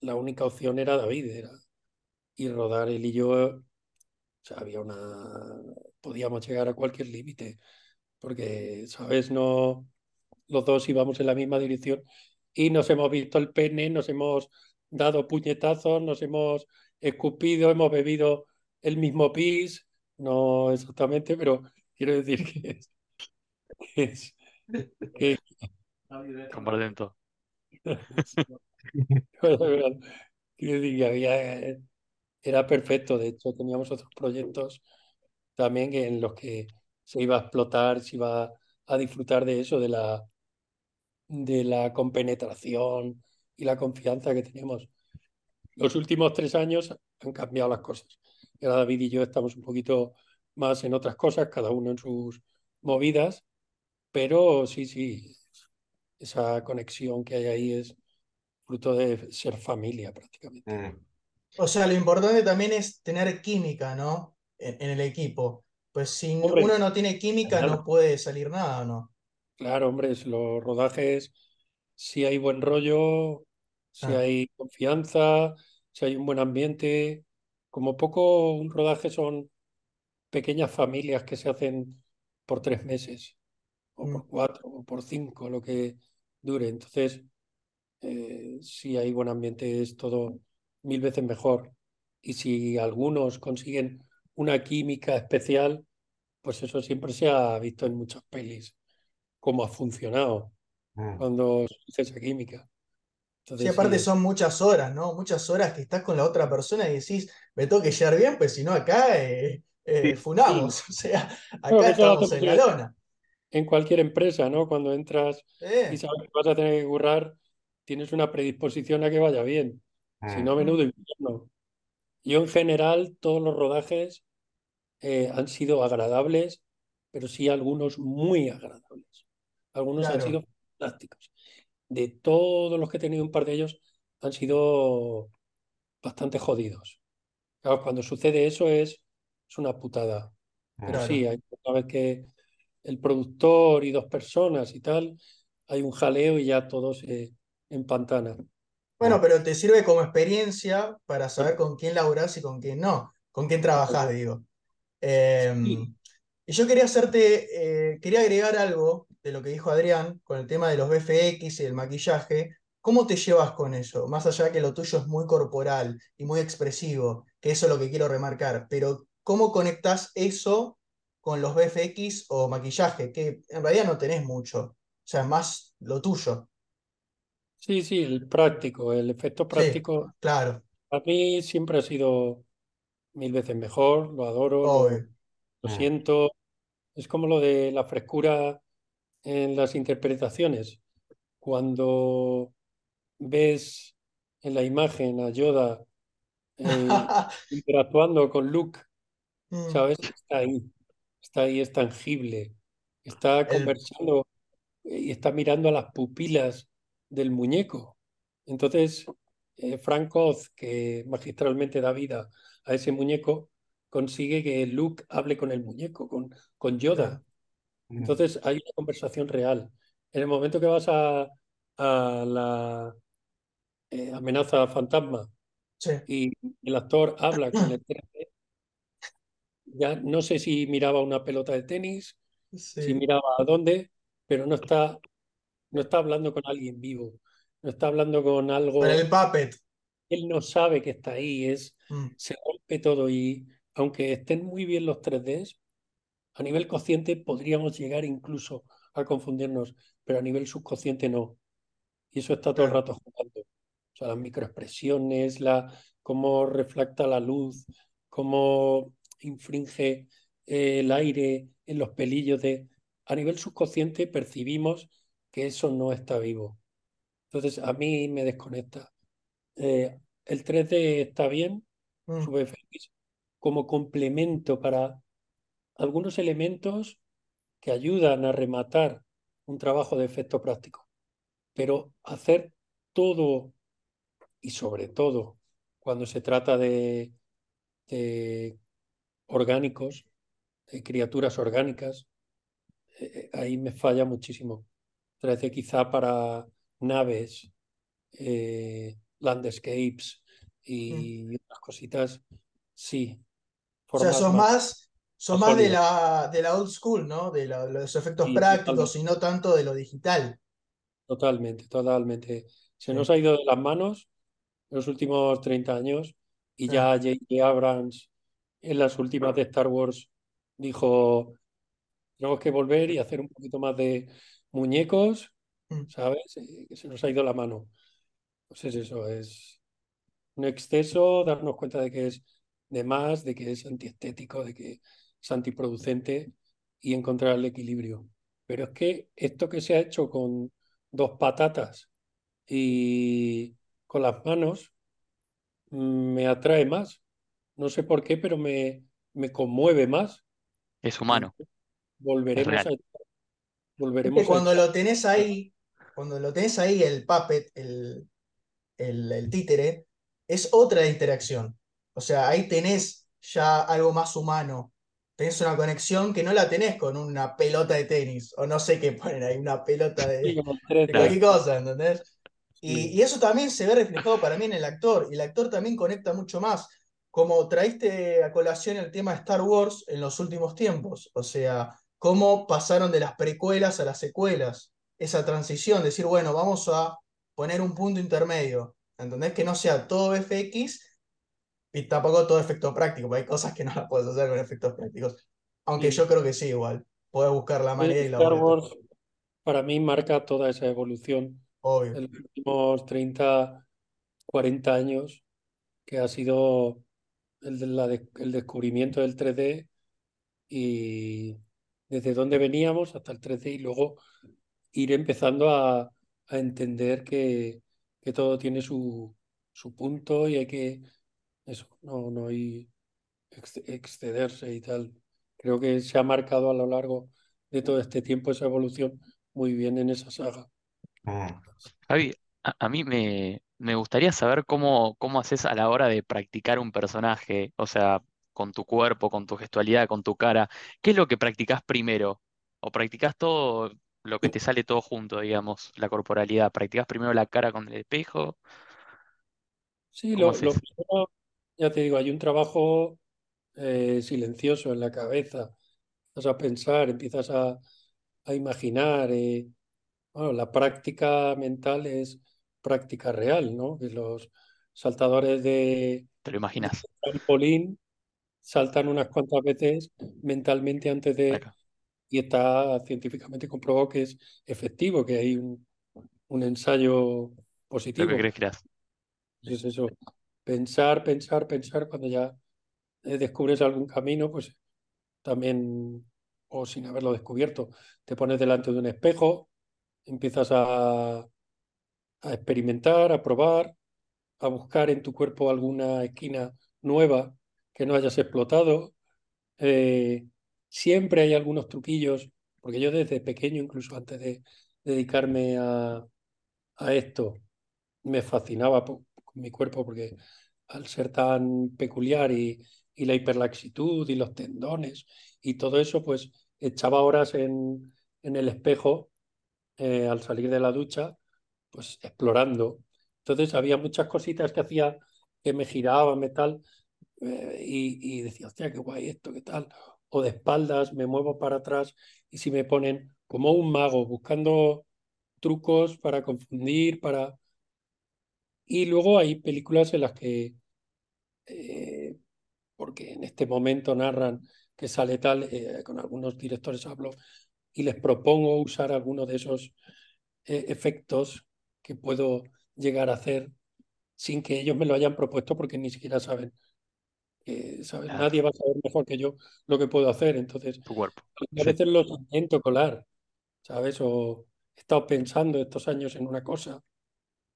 la única opción era David, era y rodar él y yo, o sea, había una, podíamos llegar a cualquier límite, porque, ¿sabes? No, los dos íbamos en la misma dirección y nos hemos visto el pene, nos hemos dado puñetazos, nos hemos escupido, hemos bebido el mismo pis, no exactamente, pero quiero decir que es... Que había, era perfecto, de hecho teníamos otros proyectos también en los que se iba a explotar, se iba a disfrutar de eso, de la, de la compenetración y la confianza que tenemos. Los últimos tres años han cambiado las cosas. Ahora David y yo estamos un poquito más en otras cosas, cada uno en sus movidas, pero sí, sí, esa conexión que hay ahí es fruto de ser familia prácticamente. Mm. O sea, lo importante también es tener química, ¿no? En, el equipo. Pues si uno no tiene química no puede salir nada, ¿no? Claro, hombre, los rodajes, si hay buen rollo, si ah. hay confianza, si hay un buen ambiente, como poco un rodaje son pequeñas familias que se hacen por tres meses, o por mm. cuatro, o por cinco, lo que dure. Entonces, eh, si hay buen ambiente es todo mil veces mejor. Y si algunos consiguen una química especial, pues eso siempre se ha visto en muchas pelis cómo ha funcionado mm. cuando se esa química. sí, aparte son muchas horas, ¿no? Muchas horas que estás con la otra persona y decís, me tengo que llevar bien, pues si no acá eh, eh, funamos. O sea, acá estamos en la lona. En cualquier empresa, ¿no? Cuando entras y sabes que vas a tener que currar, tienes una predisposición a que vaya bien. Si no, menudo infierno. Yo en general todos los rodajes eh, han sido agradables, pero sí algunos muy agradables. Algunos han sido fantásticos. De todos los que he tenido, un par de ellos han sido bastante jodidos. Claro, cuando sucede eso es, es una putada. Pero Claro. sí, hay una vez que el productor y dos personas y tal, hay un jaleo y ya todos se empantanan. Bueno, pero te sirve como experiencia para saber con quién laburás y con quién no, con quién trabajás, digo. Eh, Sí. y yo quería hacerte, eh, quería agregar algo de lo que dijo Adrián con el tema de los VFX y el maquillaje. ¿Cómo te llevas con eso? Más allá que lo tuyo es muy corporal y muy expresivo, que eso es lo que quiero remarcar, pero ¿cómo conectás eso con los VFX o maquillaje? Que en realidad no tenés mucho, o sea, es más lo tuyo. Sí, sí, el práctico, el efecto Sí, práctico, claro, a mí siempre ha sido mil veces mejor, lo adoro, lo, obvio. lo Mm. siento. Es como lo de la frescura en las interpretaciones. Cuando ves en la imagen a Yoda eh, interactuando con Luke, Mm, ¿sabes? Está ahí, está ahí, es tangible, está el, conversando y está mirando a las pupilas del muñeco. Entonces, eh, Frank Oz, que magistralmente da vida a ese muñeco, consigue que Luke hable con el muñeco, con, con Yoda. claro, Mm. Entonces hay una conversación real. En el momento que vas a, a la eh, amenaza fantasma sí. y el actor habla con el 3D, ya no sé si miraba una pelota de tenis, si miraba a dónde, pero no está, no está hablando con alguien vivo, no está hablando con con algo, el puppet. él no sabe que está ahí, es, Mm, se rompe todo y aunque estén muy bien los 3Ds, a nivel consciente podríamos llegar incluso a confundirnos, pero a nivel subconsciente no. Y eso está todo el rato jugando. O sea, las microexpresiones, la, cómo reflecta la luz, cómo infringe eh, el aire en los pelillos de... A nivel subconsciente percibimos que eso no está vivo. Entonces, a mí me desconecta. Eh, el 3D está bien, mm, como complemento para algunos elementos que ayudan a rematar un trabajo de efecto práctico. Pero hacer todo y sobre todo cuando se trata de, de orgánicos, de criaturas orgánicas, eh, ahí me falla muchísimo. 3D quizá para naves, eh, landscapes mm. y otras cositas, sí, O sea, sos más, más, sos más de la, de la old school, ¿no? De la- los efectos Sí, prácticos totalmente, y no tanto de lo digital. totalmente, totalmente. Se Sí, nos ha ido de las manos en los últimos 30 años y sí, ya J.J. Abrams en las últimas de Star Wars dijo, tenemos que volver y hacer un poquito más de muñecos, mm, ¿sabes? Que se nos ha ido la mano. Pues es eso, es un exceso, darnos cuenta de que es de más, de que es antiestético, de que es antiproducente y encontrar el equilibrio. Pero es que esto que se ha hecho con dos patatas y con las manos mm, me atrae más. No sé por qué, pero me, me conmueve más. Es humano, es volveremos a, Es que volveremos a cuando echar. lo tenés ahí, cuando lo tenés ahí, el puppet, el, el, el títere, es otra interacción. O sea, ahí tenés ya algo más humano. Tenés una conexión que no la tenés con una pelota de tenis, o no sé qué ponen ahí, una pelota de, con el de 3D, cualquier cosa, ¿entendés? Y, sí. y eso también se ve reflejado para mí en el actor, y el actor también conecta mucho más. Como traíste a colación el tema de Star Wars en los últimos tiempos, o sea, cómo pasaron de las precuelas a las secuelas, esa transición, decir, bueno, vamos a poner un punto intermedio, ¿entendés? Que no sea todo FX y tampoco todo efecto práctico, porque hay cosas que no las puedes hacer con efectos prácticos. Aunque Sí. yo creo que sí, igual. Puedes buscar la manera y la Star. Wars para mí marca toda esa evolución Obvio. de los últimos 30, 40 años, que ha sido el, de la de- el descubrimiento del 3D y desde dónde veníamos hasta el 3D y luego ir empezando a, a entender que, que todo tiene su, su punto y hay que eso, no, no hay excederse y tal. Creo que se ha marcado a lo largo de todo este tiempo esa evolución muy bien en esa saga. Mm. Javi, a, a mí me, me gustaría saber cómo, cómo haces a la hora de practicar un personaje, o sea, con tu cuerpo, con tu gestualidad, con tu cara. ¿Qué es lo que practicás primero? ¿O practicás todo lo que te sale todo junto, digamos, la corporalidad? ¿Practicás primero la cara con el espejo? Sí, ¿Cómo lo, lo haces? primero, ya te digo, hay un trabajo eh, silencioso en la cabeza. Empiezas a pensar, empiezas a, a imaginar. eh, Bueno, la práctica mental es práctica real, ¿no? Que los saltadores de, ¿Te lo de imaginas? trampolín saltan unas cuantas veces mentalmente antes de... Acá. Y está científicamente comprobado que es efectivo, que hay un, un ensayo positivo. crees que. Es eso, pensar, pensar, pensar, cuando ya eh, descubres algún camino, pues también, o sin haberlo descubierto, te pones delante de un espejo, empiezas a, a experimentar, a probar, a buscar en tu cuerpo alguna esquina nueva que no hayas explotado. Eh, siempre hay algunos truquillos, porque yo desde pequeño, incluso antes de dedicarme a, esto, me fascinaba con mi cuerpo, porque al ser tan peculiar y, y la hiperlaxitud y los tendones y todo eso, pues echaba horas en, en el espejo eh, al salir de la ducha, pues explorando. Entonces había muchas cositas que hacía que me giraban, me tal, eh, y, y decía, hostia, qué guay esto, qué tal. O de espaldas, me muevo para atrás y si me ponen como un mago buscando trucos para confundir, para... Y luego hay películas en las que, eh, porque en este momento narran que sale tal, eh, con algunos directores hablo y les propongo usar alguno de esos efectos que puedo llegar a hacer sin que ellos me lo hayan propuesto porque ni siquiera saben. que, ¿sabes? Nadie va a saber mejor que yo lo que puedo hacer. Entonces, tu cuerpo. a Sí, veces los intento colar, ¿sabes? O he estado pensando estos años en una cosa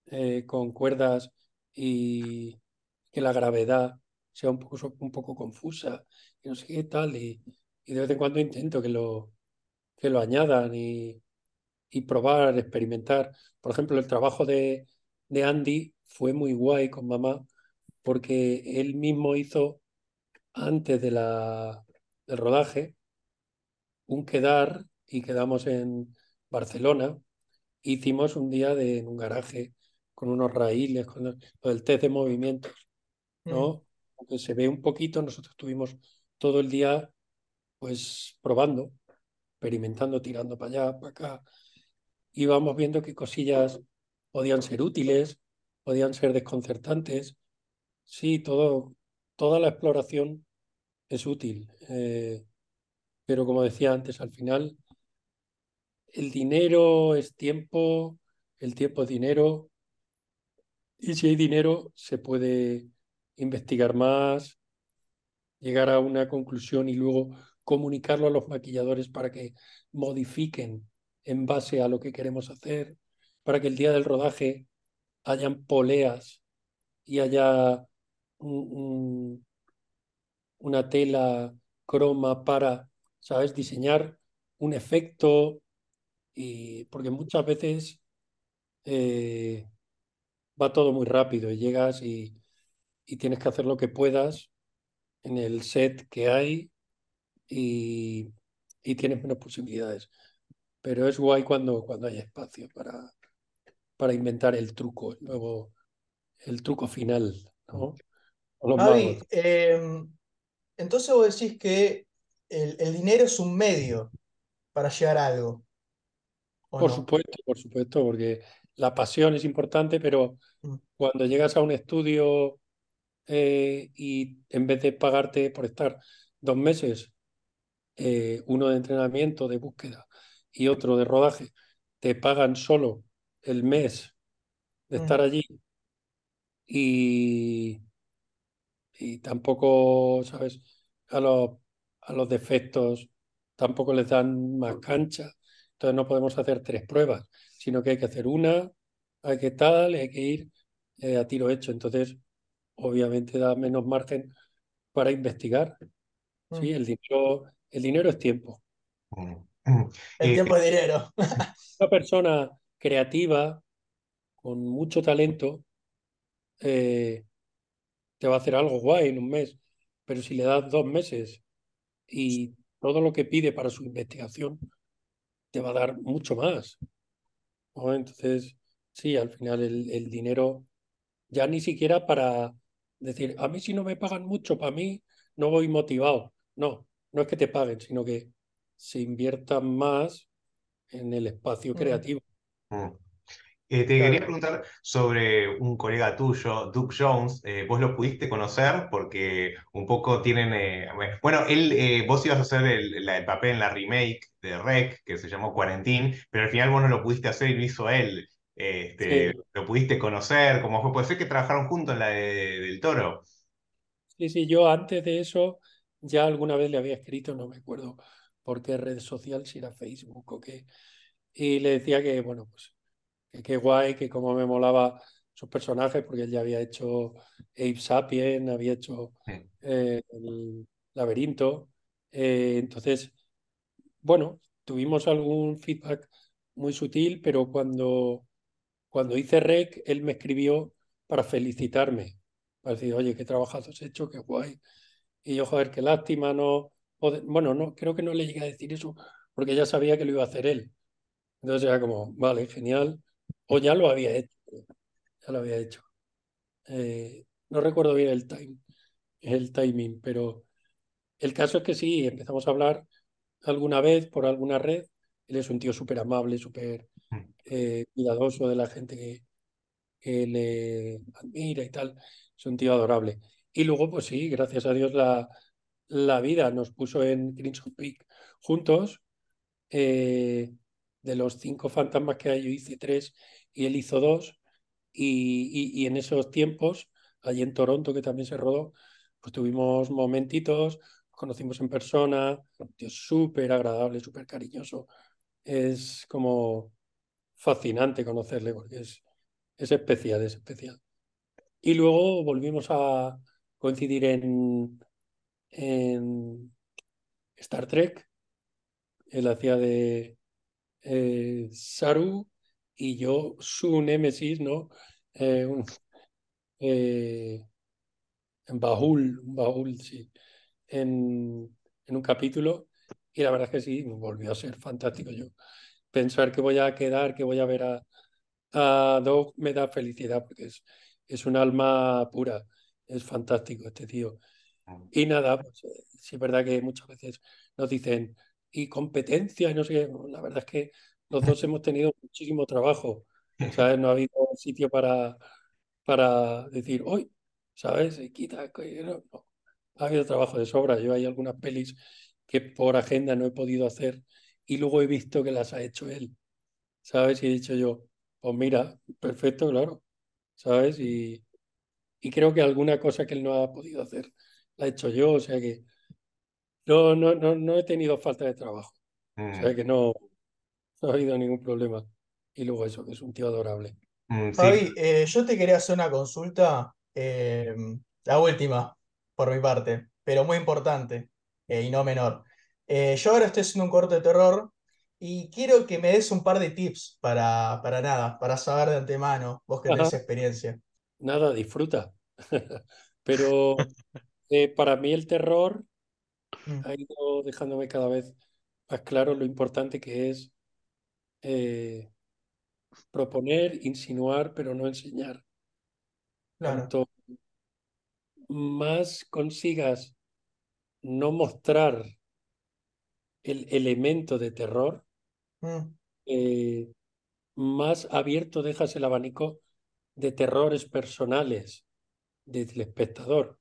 eh, con cuerdas y que la gravedad sea un poco, un poco confusa y no sé qué tal. Y, y de vez en cuando intento que lo, que lo añadan y, y probar, experimentar. Por ejemplo, el trabajo de, de Andy fue muy guay con mamá porque él mismo hizo antes de la, del rodaje un quedar y quedamos en Barcelona. Hicimos un día de, en un garaje con unos raíles, con el, test de movimientos, Mm. ¿no? Aunque se ve un poquito, nosotros estuvimos todo el día pues probando, experimentando, tirando para allá, para acá. Íbamos viendo qué cosillas podían ser útiles, podían ser desconcertantes. Sí, todo, toda la exploración es útil. Eh, pero como decía antes, al final el dinero es tiempo, el tiempo es dinero, y si hay dinero se puede investigar más, llegar a una conclusión y luego comunicarlo a los maquilladores para que modifiquen en base a lo que queremos hacer, para que el día del rodaje hayan poleas y haya un- un- una tela croma para, ¿sabes?, diseñar un efecto porque muchas veces eh, va todo muy rápido y llegas y, y tienes que hacer lo que puedas en el set que hay y, y tienes menos posibilidades. Pero es guay cuando, cuando hay espacio para, para inventar el truco, el nuevo, el truco final, ¿no? Javi, em, entonces vos decís que el, el dinero es un medio para llegar a algo, ¿o Por no? supuesto, por supuesto, porque la pasión es importante, pero Mm. cuando llegas a un estudio eh, y en vez de pagarte por estar dos meses, eh, uno de entrenamiento, de búsqueda y otro de rodaje, te pagan solo el mes de Mm. estar allí y, y tampoco, ¿sabes? A los, a los defectos tampoco les dan más cancha. Entonces no podemos hacer tres pruebas, sino que hay que hacer una, hay que tal, hay que ir eh, a tiro hecho. Entonces, obviamente da menos margen para investigar. Sí, el dinero, el dinero es tiempo. El tiempo es dinero. Una persona creativa, con mucho talento, eh, te va a hacer algo guay en un mes, pero si le das dos meses y todo lo que pide para su investigación, te va a dar mucho más. Entonces, sí, al final el, el, dinero ya ni siquiera para decir, a mí si no me pagan mucho, para mí no voy motivado. No, no es que te paguen, sino que se inviertan más en el espacio mm. creativo. Mm. Eh, te quería preguntar sobre un colega tuyo, Duke Jones. Eh, ¿Vos lo pudiste conocer? Porque un poco tienen. Eh, bueno, él, vos ibas a hacer el, el, papel en la remake de Rec, que se llamó Quarantine, pero al final vos no lo pudiste hacer y lo hizo él. Este, ¿Lo pudiste conocer? ¿Cómo fue? Puede ser que trabajaron juntos en la de, del Toro. Sí, sí, yo antes de eso ya alguna vez le había escrito, no me acuerdo por qué red social, si era Facebook o qué, y le decía que, bueno, pues que qué guay, que cómo me molaba sus personajes, porque él ya había hecho Ape Sapien, había hecho eh, el laberinto. Eh, entonces, bueno, tuvimos algún feedback muy sutil, pero cuando, cuando hice rec, él me escribió para felicitarme, para decir, oye, qué trabajazo has hecho, qué guay. Y yo, joder, qué lástima, no. Bueno, no, creo que no le llegué a decir eso, porque ya sabía que lo iba a hacer él. Entonces era como, vale, genial. O ya lo había hecho. Ya lo había hecho. Eh, no recuerdo bien el, time, el timing, pero el caso es que sí, empezamos a hablar alguna vez por alguna red. Él es un tío súper amable, súper mm. eh, cuidadoso de la gente que, que, le admira y tal. Es un tío adorable. Y luego, pues sí, gracias a Dios la, la vida nos puso en Crimson Peak juntos. Eh, de los cinco fantasmas que hay, yo hice tres y él hizo dos. Y, en esos tiempos, allí en Toronto, que también se rodó, pues tuvimos momentitos, conocimos en persona, tío súper agradable, súper cariñoso. Es como fascinante conocerle porque es, es especial, es especial. Y luego volvimos a coincidir en, en Star Trek. Él hacía de, eh, Saru y yo su némesis, ¿no? Eh, un, eh, Bahul, Bahul, sí, en, en, un capítulo y la verdad es que sí, volvió a ser fantástico yo. Pensar que voy a quedar, que voy a ver a, a Doug me da felicidad porque es, es un alma pura, es fantástico este tío. Y nada, pues, sí es verdad que muchas veces nos dicen, y competencia y no sé qué. La verdad es que los dos hemos tenido muchísimo trabajo. ¿sabes? No ha habido sitio para, para decir, hoy, ¿sabes? Quita, no, no. Ha habido trabajo de sobra. Yo hay algunas pelis que por agenda no he podido hacer y luego he visto que las ha hecho él. ¿Sabes? Y he dicho yo, pues mira, perfecto, claro. ¿Sabes? Y, y creo que alguna cosa que él no ha podido hacer la he hecho yo. O sea que no, no, no, no he tenido falta de trabajo. O sea mm. que no, no ha habido ningún problema. Y luego eso, que es un tío adorable. Mm, Fabi, eh, yo te quería hacer una consulta, eh, la última, por mi parte, pero muy importante eh, y no menor. yo ahora estoy haciendo un corto de terror y quiero que me des un par de tips para, para nada, para saber de antemano, vos que tenés experiencia. Nada, disfruta. pero para mí el terror Mm. ha ido dejándome cada vez más claro lo importante que es eh, proponer, insinuar, pero no enseñar. Cuanto más consigas no mostrar el elemento de terror, mm. eh, más abierto dejas el abanico de terrores personales del espectador.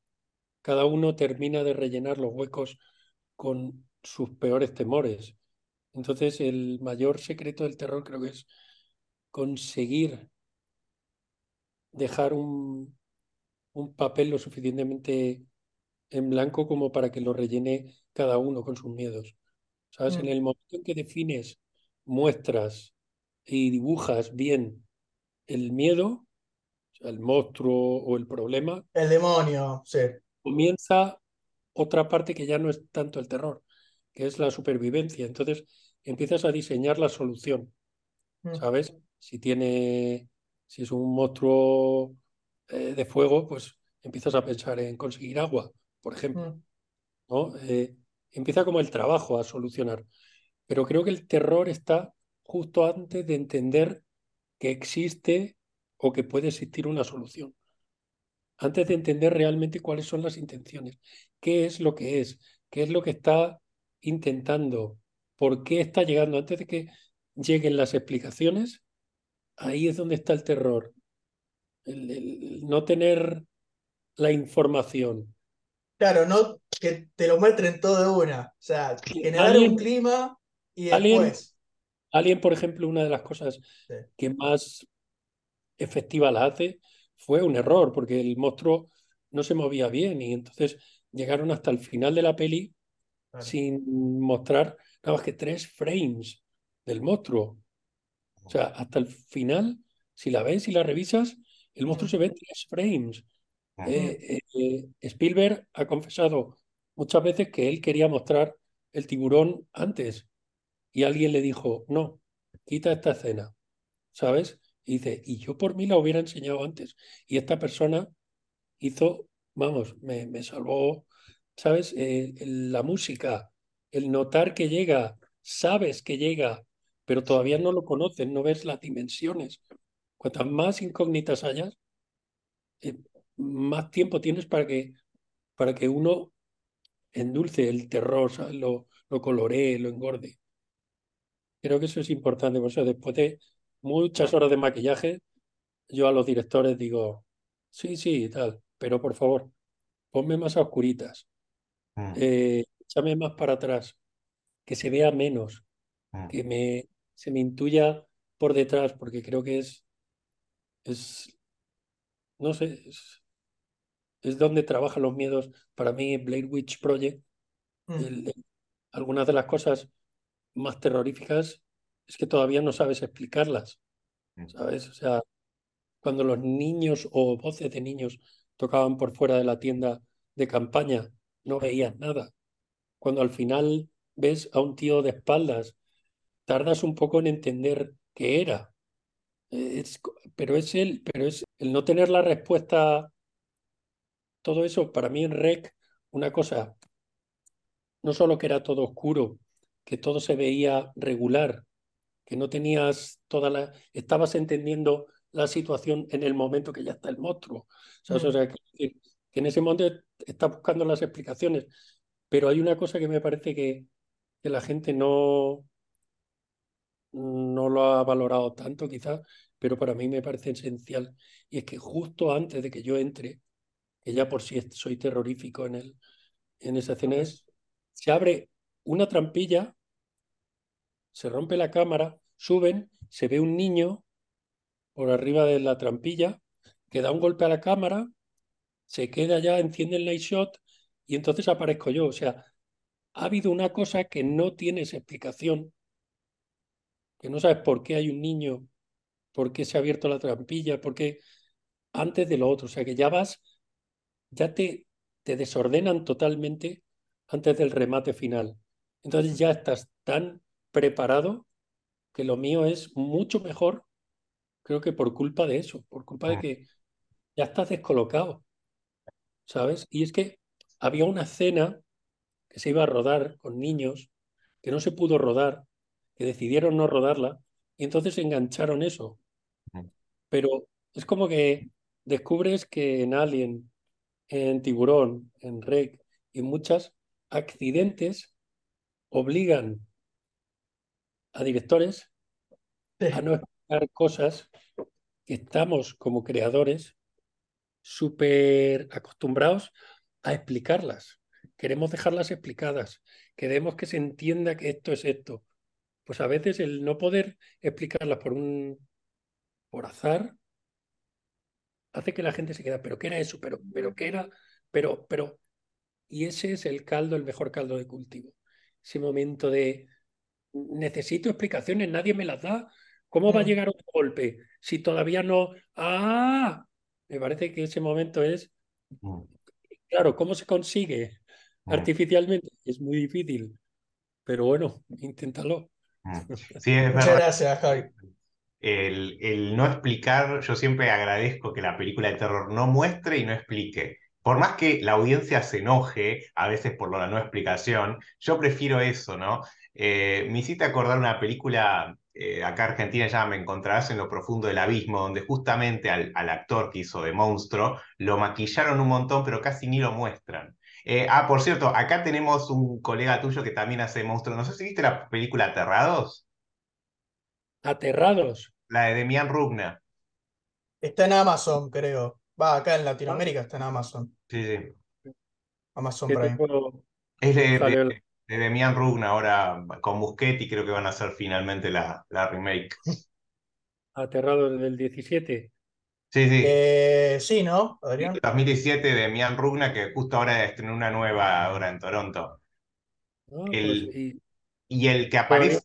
Cada uno termina de rellenar los huecos con sus peores temores. Entonces, el mayor secreto del terror creo que es conseguir dejar un, un papel lo suficientemente en blanco como para que lo rellene cada uno con sus miedos. ¿Sabes? En mm. el momento en que defines, muestras y dibujas bien el miedo, sea, el monstruo o el problema, El demonio, sí. Comienza otra parte que ya no es tanto el terror, que es la supervivencia. Entonces empiezas a diseñar la solución, Mm. ¿sabes? Si tiene, si es un monstruo eh, de fuego, pues empiezas a pensar en conseguir agua, por ejemplo, Mm. ¿no? Eh, empieza como el trabajo a solucionar. Pero creo que el terror está justo antes de entender que existe o que puede existir una solución. Antes de entender realmente cuáles son las intenciones, qué es lo que es, qué es lo que está intentando, por qué está llegando. Antes de que lleguen las explicaciones, ahí es donde está el terror. El, el no tener la información. Claro, no que te lo muestren todo de una. O sea, generar Alien- un clima y Alien- después. Alien, por ejemplo, una de las cosas Sí. que más efectiva la hace fue un error, porque el monstruo no se movía bien y entonces llegaron hasta el final de la peli Claro. sin mostrar nada más que tres frames del monstruo. O sea, hasta el final, si la ves y la revisas, el monstruo Mm. se ve en tres frames. Eh, eh, Spielberg ha confesado muchas veces que él quería mostrar el tiburón antes y alguien le dijo, no, quita esta escena, ¿sabes? Y dice, y yo por mí la hubiera enseñado antes. Y esta persona hizo, vamos, me, me salvó, ¿sabes? Eh, la música, el notar que llega, sabes que llega, pero todavía no lo conoces, no ves las dimensiones. Cuantas más incógnitas hayas, eh, más tiempo tienes para que, para que uno endulce el terror. Lo, lo coloree, lo engorde. Creo que eso es importante. Por eso, después de muchas horas de maquillaje, yo a los directores digo, sí, sí, y tal, pero por favor, ponme más a oscuritas, Mm, eh, échame más para atrás, que se vea menos, mm. que me, se me intuya por detrás, porque creo que es, es no sé, es, es donde trabajan los miedos. Para mí, Blair Witch Project, Mm. el- el- algunas de las cosas más terroríficas es que todavía no sabes explicarlas, Mm. ¿sabes? O sea, cuando los niños o voces de niños tocaban por fuera de la tienda de campaña, no veías nada. Cuando al final ves a un tío de espaldas, tardas un poco en entender qué era. Es pero es él, pero es el no tener la respuesta, todo eso, para mí en REC, una cosa, no solo que era todo oscuro, que todo se veía regular, que no tenías toda la, estabas entendiendo la situación en el momento que ya está el monstruo. ¿Sabes? O sea, que, que- que en ese momento estás buscando las explicaciones, pero hay una cosa que me parece que, que la gente no, no lo ha valorado tanto quizás, pero para mí me parece esencial, y es que justo antes de que yo entre, que ya por sí soy terrorífico en, el, en esa escena, es, se abre una trampilla, se rompe la cámara, suben, se ve un niño por arriba de la trampilla, que da un golpe a la cámara, se queda ya, enciende el night shot y entonces aparezco yo. O sea, ha habido una cosa que no tienes explicación, que no sabes por qué hay un niño, por qué se ha abierto la trampilla, por qué antes de lo otro. O sea, que ya vas, ya te, te desordenan totalmente antes del remate final. Entonces ya estás tan preparado que lo mío es mucho mejor, creo que por culpa de eso, por culpa de Mm. que ya estás descolocado, ¿sabes? Y es que había una escena que se iba a rodar con niños, que no se pudo rodar, que decidieron no rodarla, y entonces engancharon eso. Ujú. Pero es como que descubres que en Alien, en Tiburón, en Rec y muchas accidentes obligan a directores Sí. a no explicar cosas que estamos como creadores súper acostumbrados a explicarlas. Queremos dejarlas explicadas. Queremos que se entienda que esto es esto. Pues a veces el no poder explicarlas por un por azar hace que la gente se quede, pero ¿qué era eso? Pero, pero ¿qué era? Pero, pero, y ese es el caldo, el mejor caldo de cultivo. Ese momento de necesito explicaciones, nadie me las da. ¿Cómo va a Mm. llegar otro golpe si todavía no? ¡Ah! me parece que ese momento es, Mm, claro, ¿cómo se consigue mm, artificialmente? Es muy difícil, pero bueno, inténtalo. Sí, es Muchas gracias, Javi. El, el no explicar, yo siempre agradezco que la película de terror no muestre y no explique. Por más que la audiencia se enoje a veces por la no explicación, yo prefiero eso, ¿no? Eh, me hiciste acordar una película eh, acá Argentina ya Me encontrarás en lo profundo del abismo, donde justamente al, al actor que hizo de monstruo lo maquillaron un montón, pero casi ni lo muestran. Eh, ah, por cierto, acá tenemos un colega tuyo que también hace monstruo. No sé si viste la película Aterrados, Aterrados. la de Demian Rugna. Está en Amazon, creo. Va, acá en Latinoamérica está en Amazon. Sí, sí. Amazon Prime. Es de, de, de Demian Rugna ahora con Muschetti, creo que van a hacer finalmente la, la remake. Aterrados del 17. Sí, sí. Eh, sí, ¿no, Adrián? 2017 de Demian Rugna, que justo ahora estrenó una nueva ahora en Toronto. Ah, pues, El, y y el que todavía- aparece.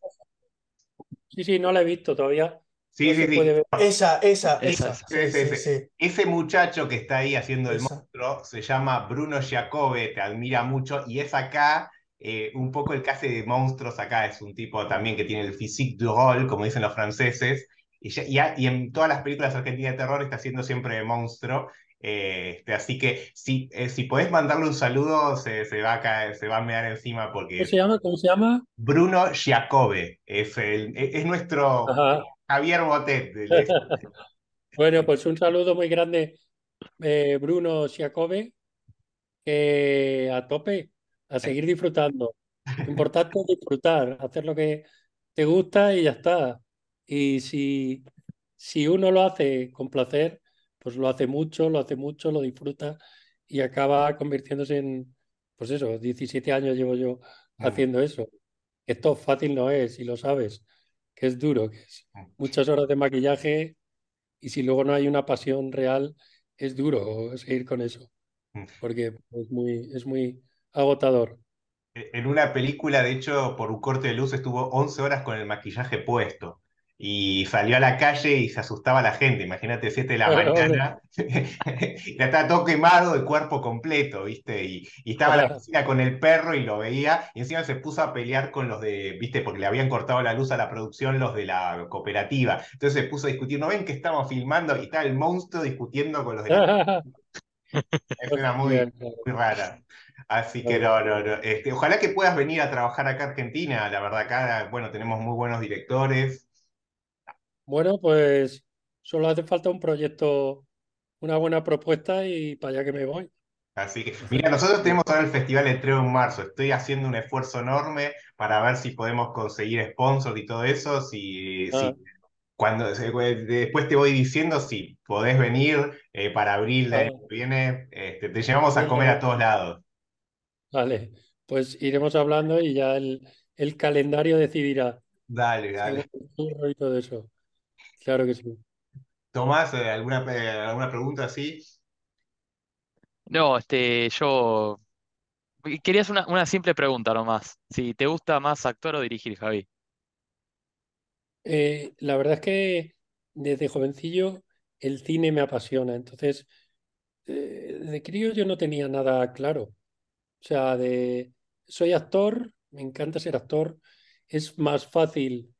Sí, sí, no la he visto todavía. Sí, No sí, sí. Esa, esa, Esa, esa. esa. Sí, Sí, sí, sí, sí. sí. Ese muchacho que está ahí haciendo el monstruo se llama Bruno Giacobbe, te admira mucho, y es acá eh, un poco el que hace de monstruos acá, es un tipo también que tiene el physique du rôle, como dicen los franceses, y, ya- y a- y en todas las películas argentinas de terror está haciendo siempre de monstruo, eh, este, así que si, eh, si podés mandarle un saludo, se, se va a caer, se va a mear encima porque ¿Cómo se llama? ¿Cómo se llama? Bruno Giacobbe, es, el, es es nuestro Ajá. Javier Botet, del- Bueno, pues un saludo muy grande, eh, Bruno Giacobbe, que a tope, a seguir disfrutando. Importante es disfrutar, hacer lo que te gusta y ya está. Y si, si uno lo hace con placer, pues lo hace mucho, lo hace mucho, lo disfruta y acaba convirtiéndose en, pues eso, 17 años llevo yo haciendo eso. Esto fácil no es, y lo sabes, que es duro, que es muchas horas de maquillaje y si luego no hay una pasión real, es duro seguir con eso, Mm. porque es muy, es muy agotador. En una película, de hecho, por un corte de luz estuvo 11 horas con el maquillaje puesto. Y salió a la calle y se asustaba la gente. Imagínate, 7 de la Bueno, mañana. Y estaba todo quemado, el cuerpo completo, ¿viste? Y, y estaba en la cocina con el perro y lo veía. Y encima se puso a pelear con los de, ¿viste? Porque le habían cortado la luz a la producción los de la cooperativa. Entonces se puso a discutir. ¿No ven que estamos filmando? Y estaba el monstruo discutiendo con los de la. Es una muy, muy rara. Así que no, no, no. Este, ojalá que puedas venir a trabajar acá a Argentina. La verdad, acá, bueno, tenemos muy buenos directores. Bueno, pues solo hace falta un proyecto, una buena propuesta y para allá que me voy. Así que, mira, nosotros tenemos ahora el Festival de Treo en marzo. Estoy haciendo un esfuerzo enorme para ver si podemos conseguir sponsors y todo eso. Si, si Ah, cuando, se- después te voy diciendo si podés venir eh, para abril del ah, año que viene. Este, te llevamos a comer a todos lados. Vale, pues iremos hablando y ya el, el calendario decidirá Dale, dale. y todo eso. Claro que sí. Tomás, eh, ¿alguna, eh, alguna pregunta así? No, este, yo querías una, una simple pregunta nomás. Si te gusta más actuar o dirigir, Javi. Eh, la verdad es que desde jovencillo el cine me apasiona. Entonces, eh, de crío yo no tenía nada claro. O sea, de soy actor, me encanta ser actor, es más fácil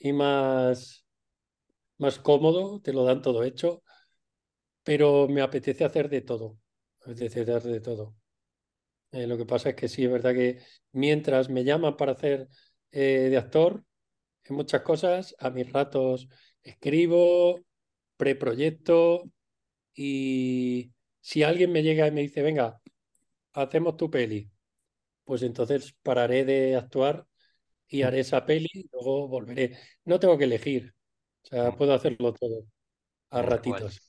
y más, más cómodo, te lo dan todo hecho, pero me apetece hacer de todo, apetece hacer de todo. Eh, lo que pasa es que sí, es verdad que mientras me llaman para hacer eh, de actor en muchas cosas, a mis ratos escribo, preproyecto y si alguien me llega y me dice, venga, hacemos tu peli, pues entonces pararé de actuar y haré esa peli luego volveré. No tengo que elegir, o sea, puedo hacerlo todo a ratitos.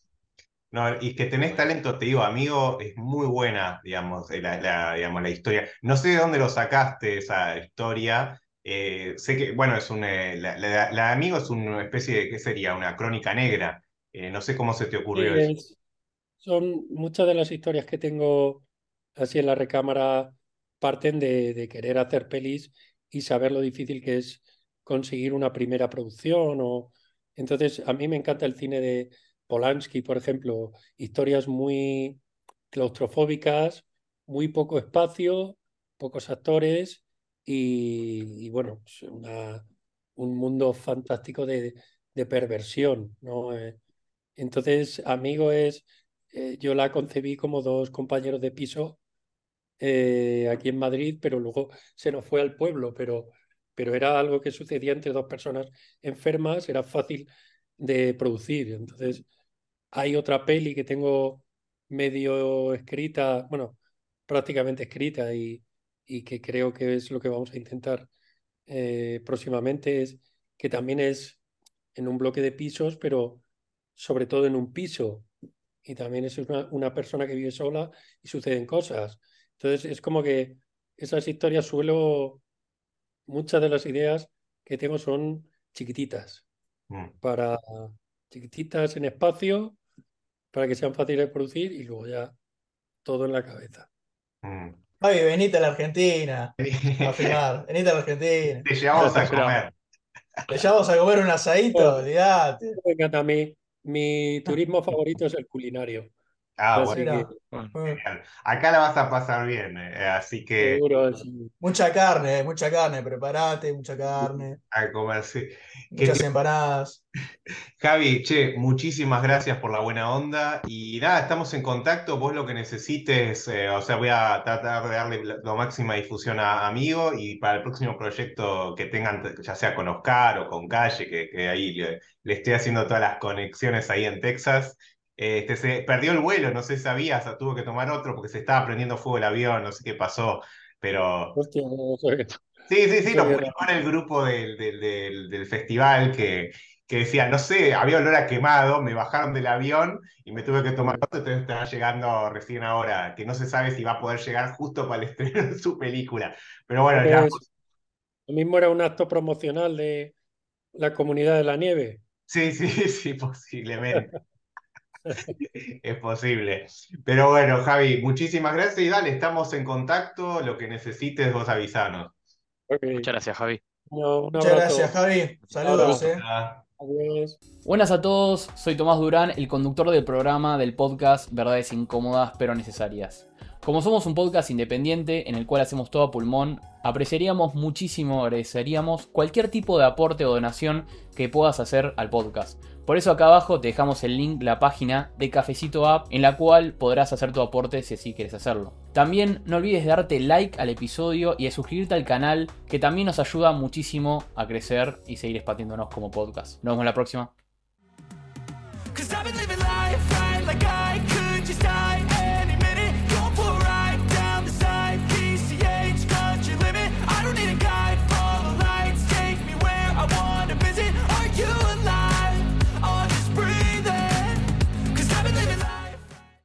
No, y que tenés talento, te digo, amigo, es muy buena, digamos, eh, la, la- digamos, la historia. No sé de dónde lo sacaste esa historia. eh, sé que, bueno, es un, eh, la, la- la de amigo es una especie de, ¿qué sería? Una crónica negra. Eh, no sé cómo se te Sí, ocurrió eso. es- son muchas de las historias que tengo así en la recámara parten de, de querer hacer pelis y saber lo difícil que es conseguir una primera producción o entonces a mí me encanta el cine de, Polanski, por ejemplo, historias muy claustrofóbicas, muy poco espacio, pocos actores y, bueno, pues un mundo fantástico de, perversión. Eh, entonces, Amigo es, eh, yo la concebí como dos compañeros de piso eh, aquí en Madrid, pero luego se nos fue al pueblo, pero, pero era algo que sucedía entre dos personas enfermas, era fácil de producir. Entonces, hay otra peli que tengo medio escrita, bueno, prácticamente escrita y, y que creo que es lo que vamos a intentar eh, próximamente, es que también es en un bloque de pisos, pero sobre todo en un piso. Y también es una, una persona que vive sola y suceden cosas. Entonces es como que esas historias suelo, muchas de las ideas que tengo son chiquititas, mm. para chiquititas en espacio, para que sean fáciles de producir y luego ya todo en la cabeza. Mm. Ay, venite a la Argentina a filmar, venite a la Argentina. Te llevamos a comer. Te llevamos a comer un asadito, olvídate. Me encanta a mí. Mi turismo favorito es el culinario. Ah, bueno. Acá la vas a pasar bien, eh, así que. Mucha carne, mucha carne, prepárate, mucha carne. A comer, sí. Muchas empanadas. Javi, che, muchísimas gracias por la buena onda. Y nada, estamos en contacto. Vos lo que necesites, eh, o sea, voy a tratar de darle la, máxima difusión a Amigo y para el próximo proyecto que tengan, ya sea con Oscar o con Calle, que, ahí le, le estoy haciendo todas las conexiones ahí en Texas. Este, se perdió el vuelo, no sé si sabías, tuvo que tomar otro porque se estaba prendiendo fuego el avión, no sé qué pasó, pero... Sí, sí, sí, nos pusimos en el grupo del, del, del, festival que, que decía, no sé, había olor a quemado, me bajaron del avión y me tuve que tomar otro, entonces estaba llegando recién ahora, que no se sabe si va a poder llegar justo para el estreno de su película. Pero bueno, ya... Lo mismo era un acto promocional de la comunidad de la nieve. Sí, sí, sí, posiblemente. es posible. Pero bueno, Javi, muchísimas gracias y dale, estamos en contacto. Lo que necesites, vos avisanos. Muchas gracias, Javi. Muchas gracias, Javi. Saludos. Eh. Adiós. Buenas a todos, soy Tomás Durán, el conductor del programa del podcast Verdades Incómodas pero Necesarias. Como somos un podcast independiente en el cual hacemos todo a pulmón, apreciaríamos muchísimo, agradeceríamos cualquier tipo de aporte o donación que puedas hacer al podcast. Por eso acá abajo te dejamos el link, la página de Cafecito App, en la cual podrás hacer tu aporte si así quieres hacerlo. También no olvides de darte like al episodio y de suscribirte al canal, que también nos ayuda muchísimo a crecer y seguir expandiéndonos como podcast. Nos vemos la próxima.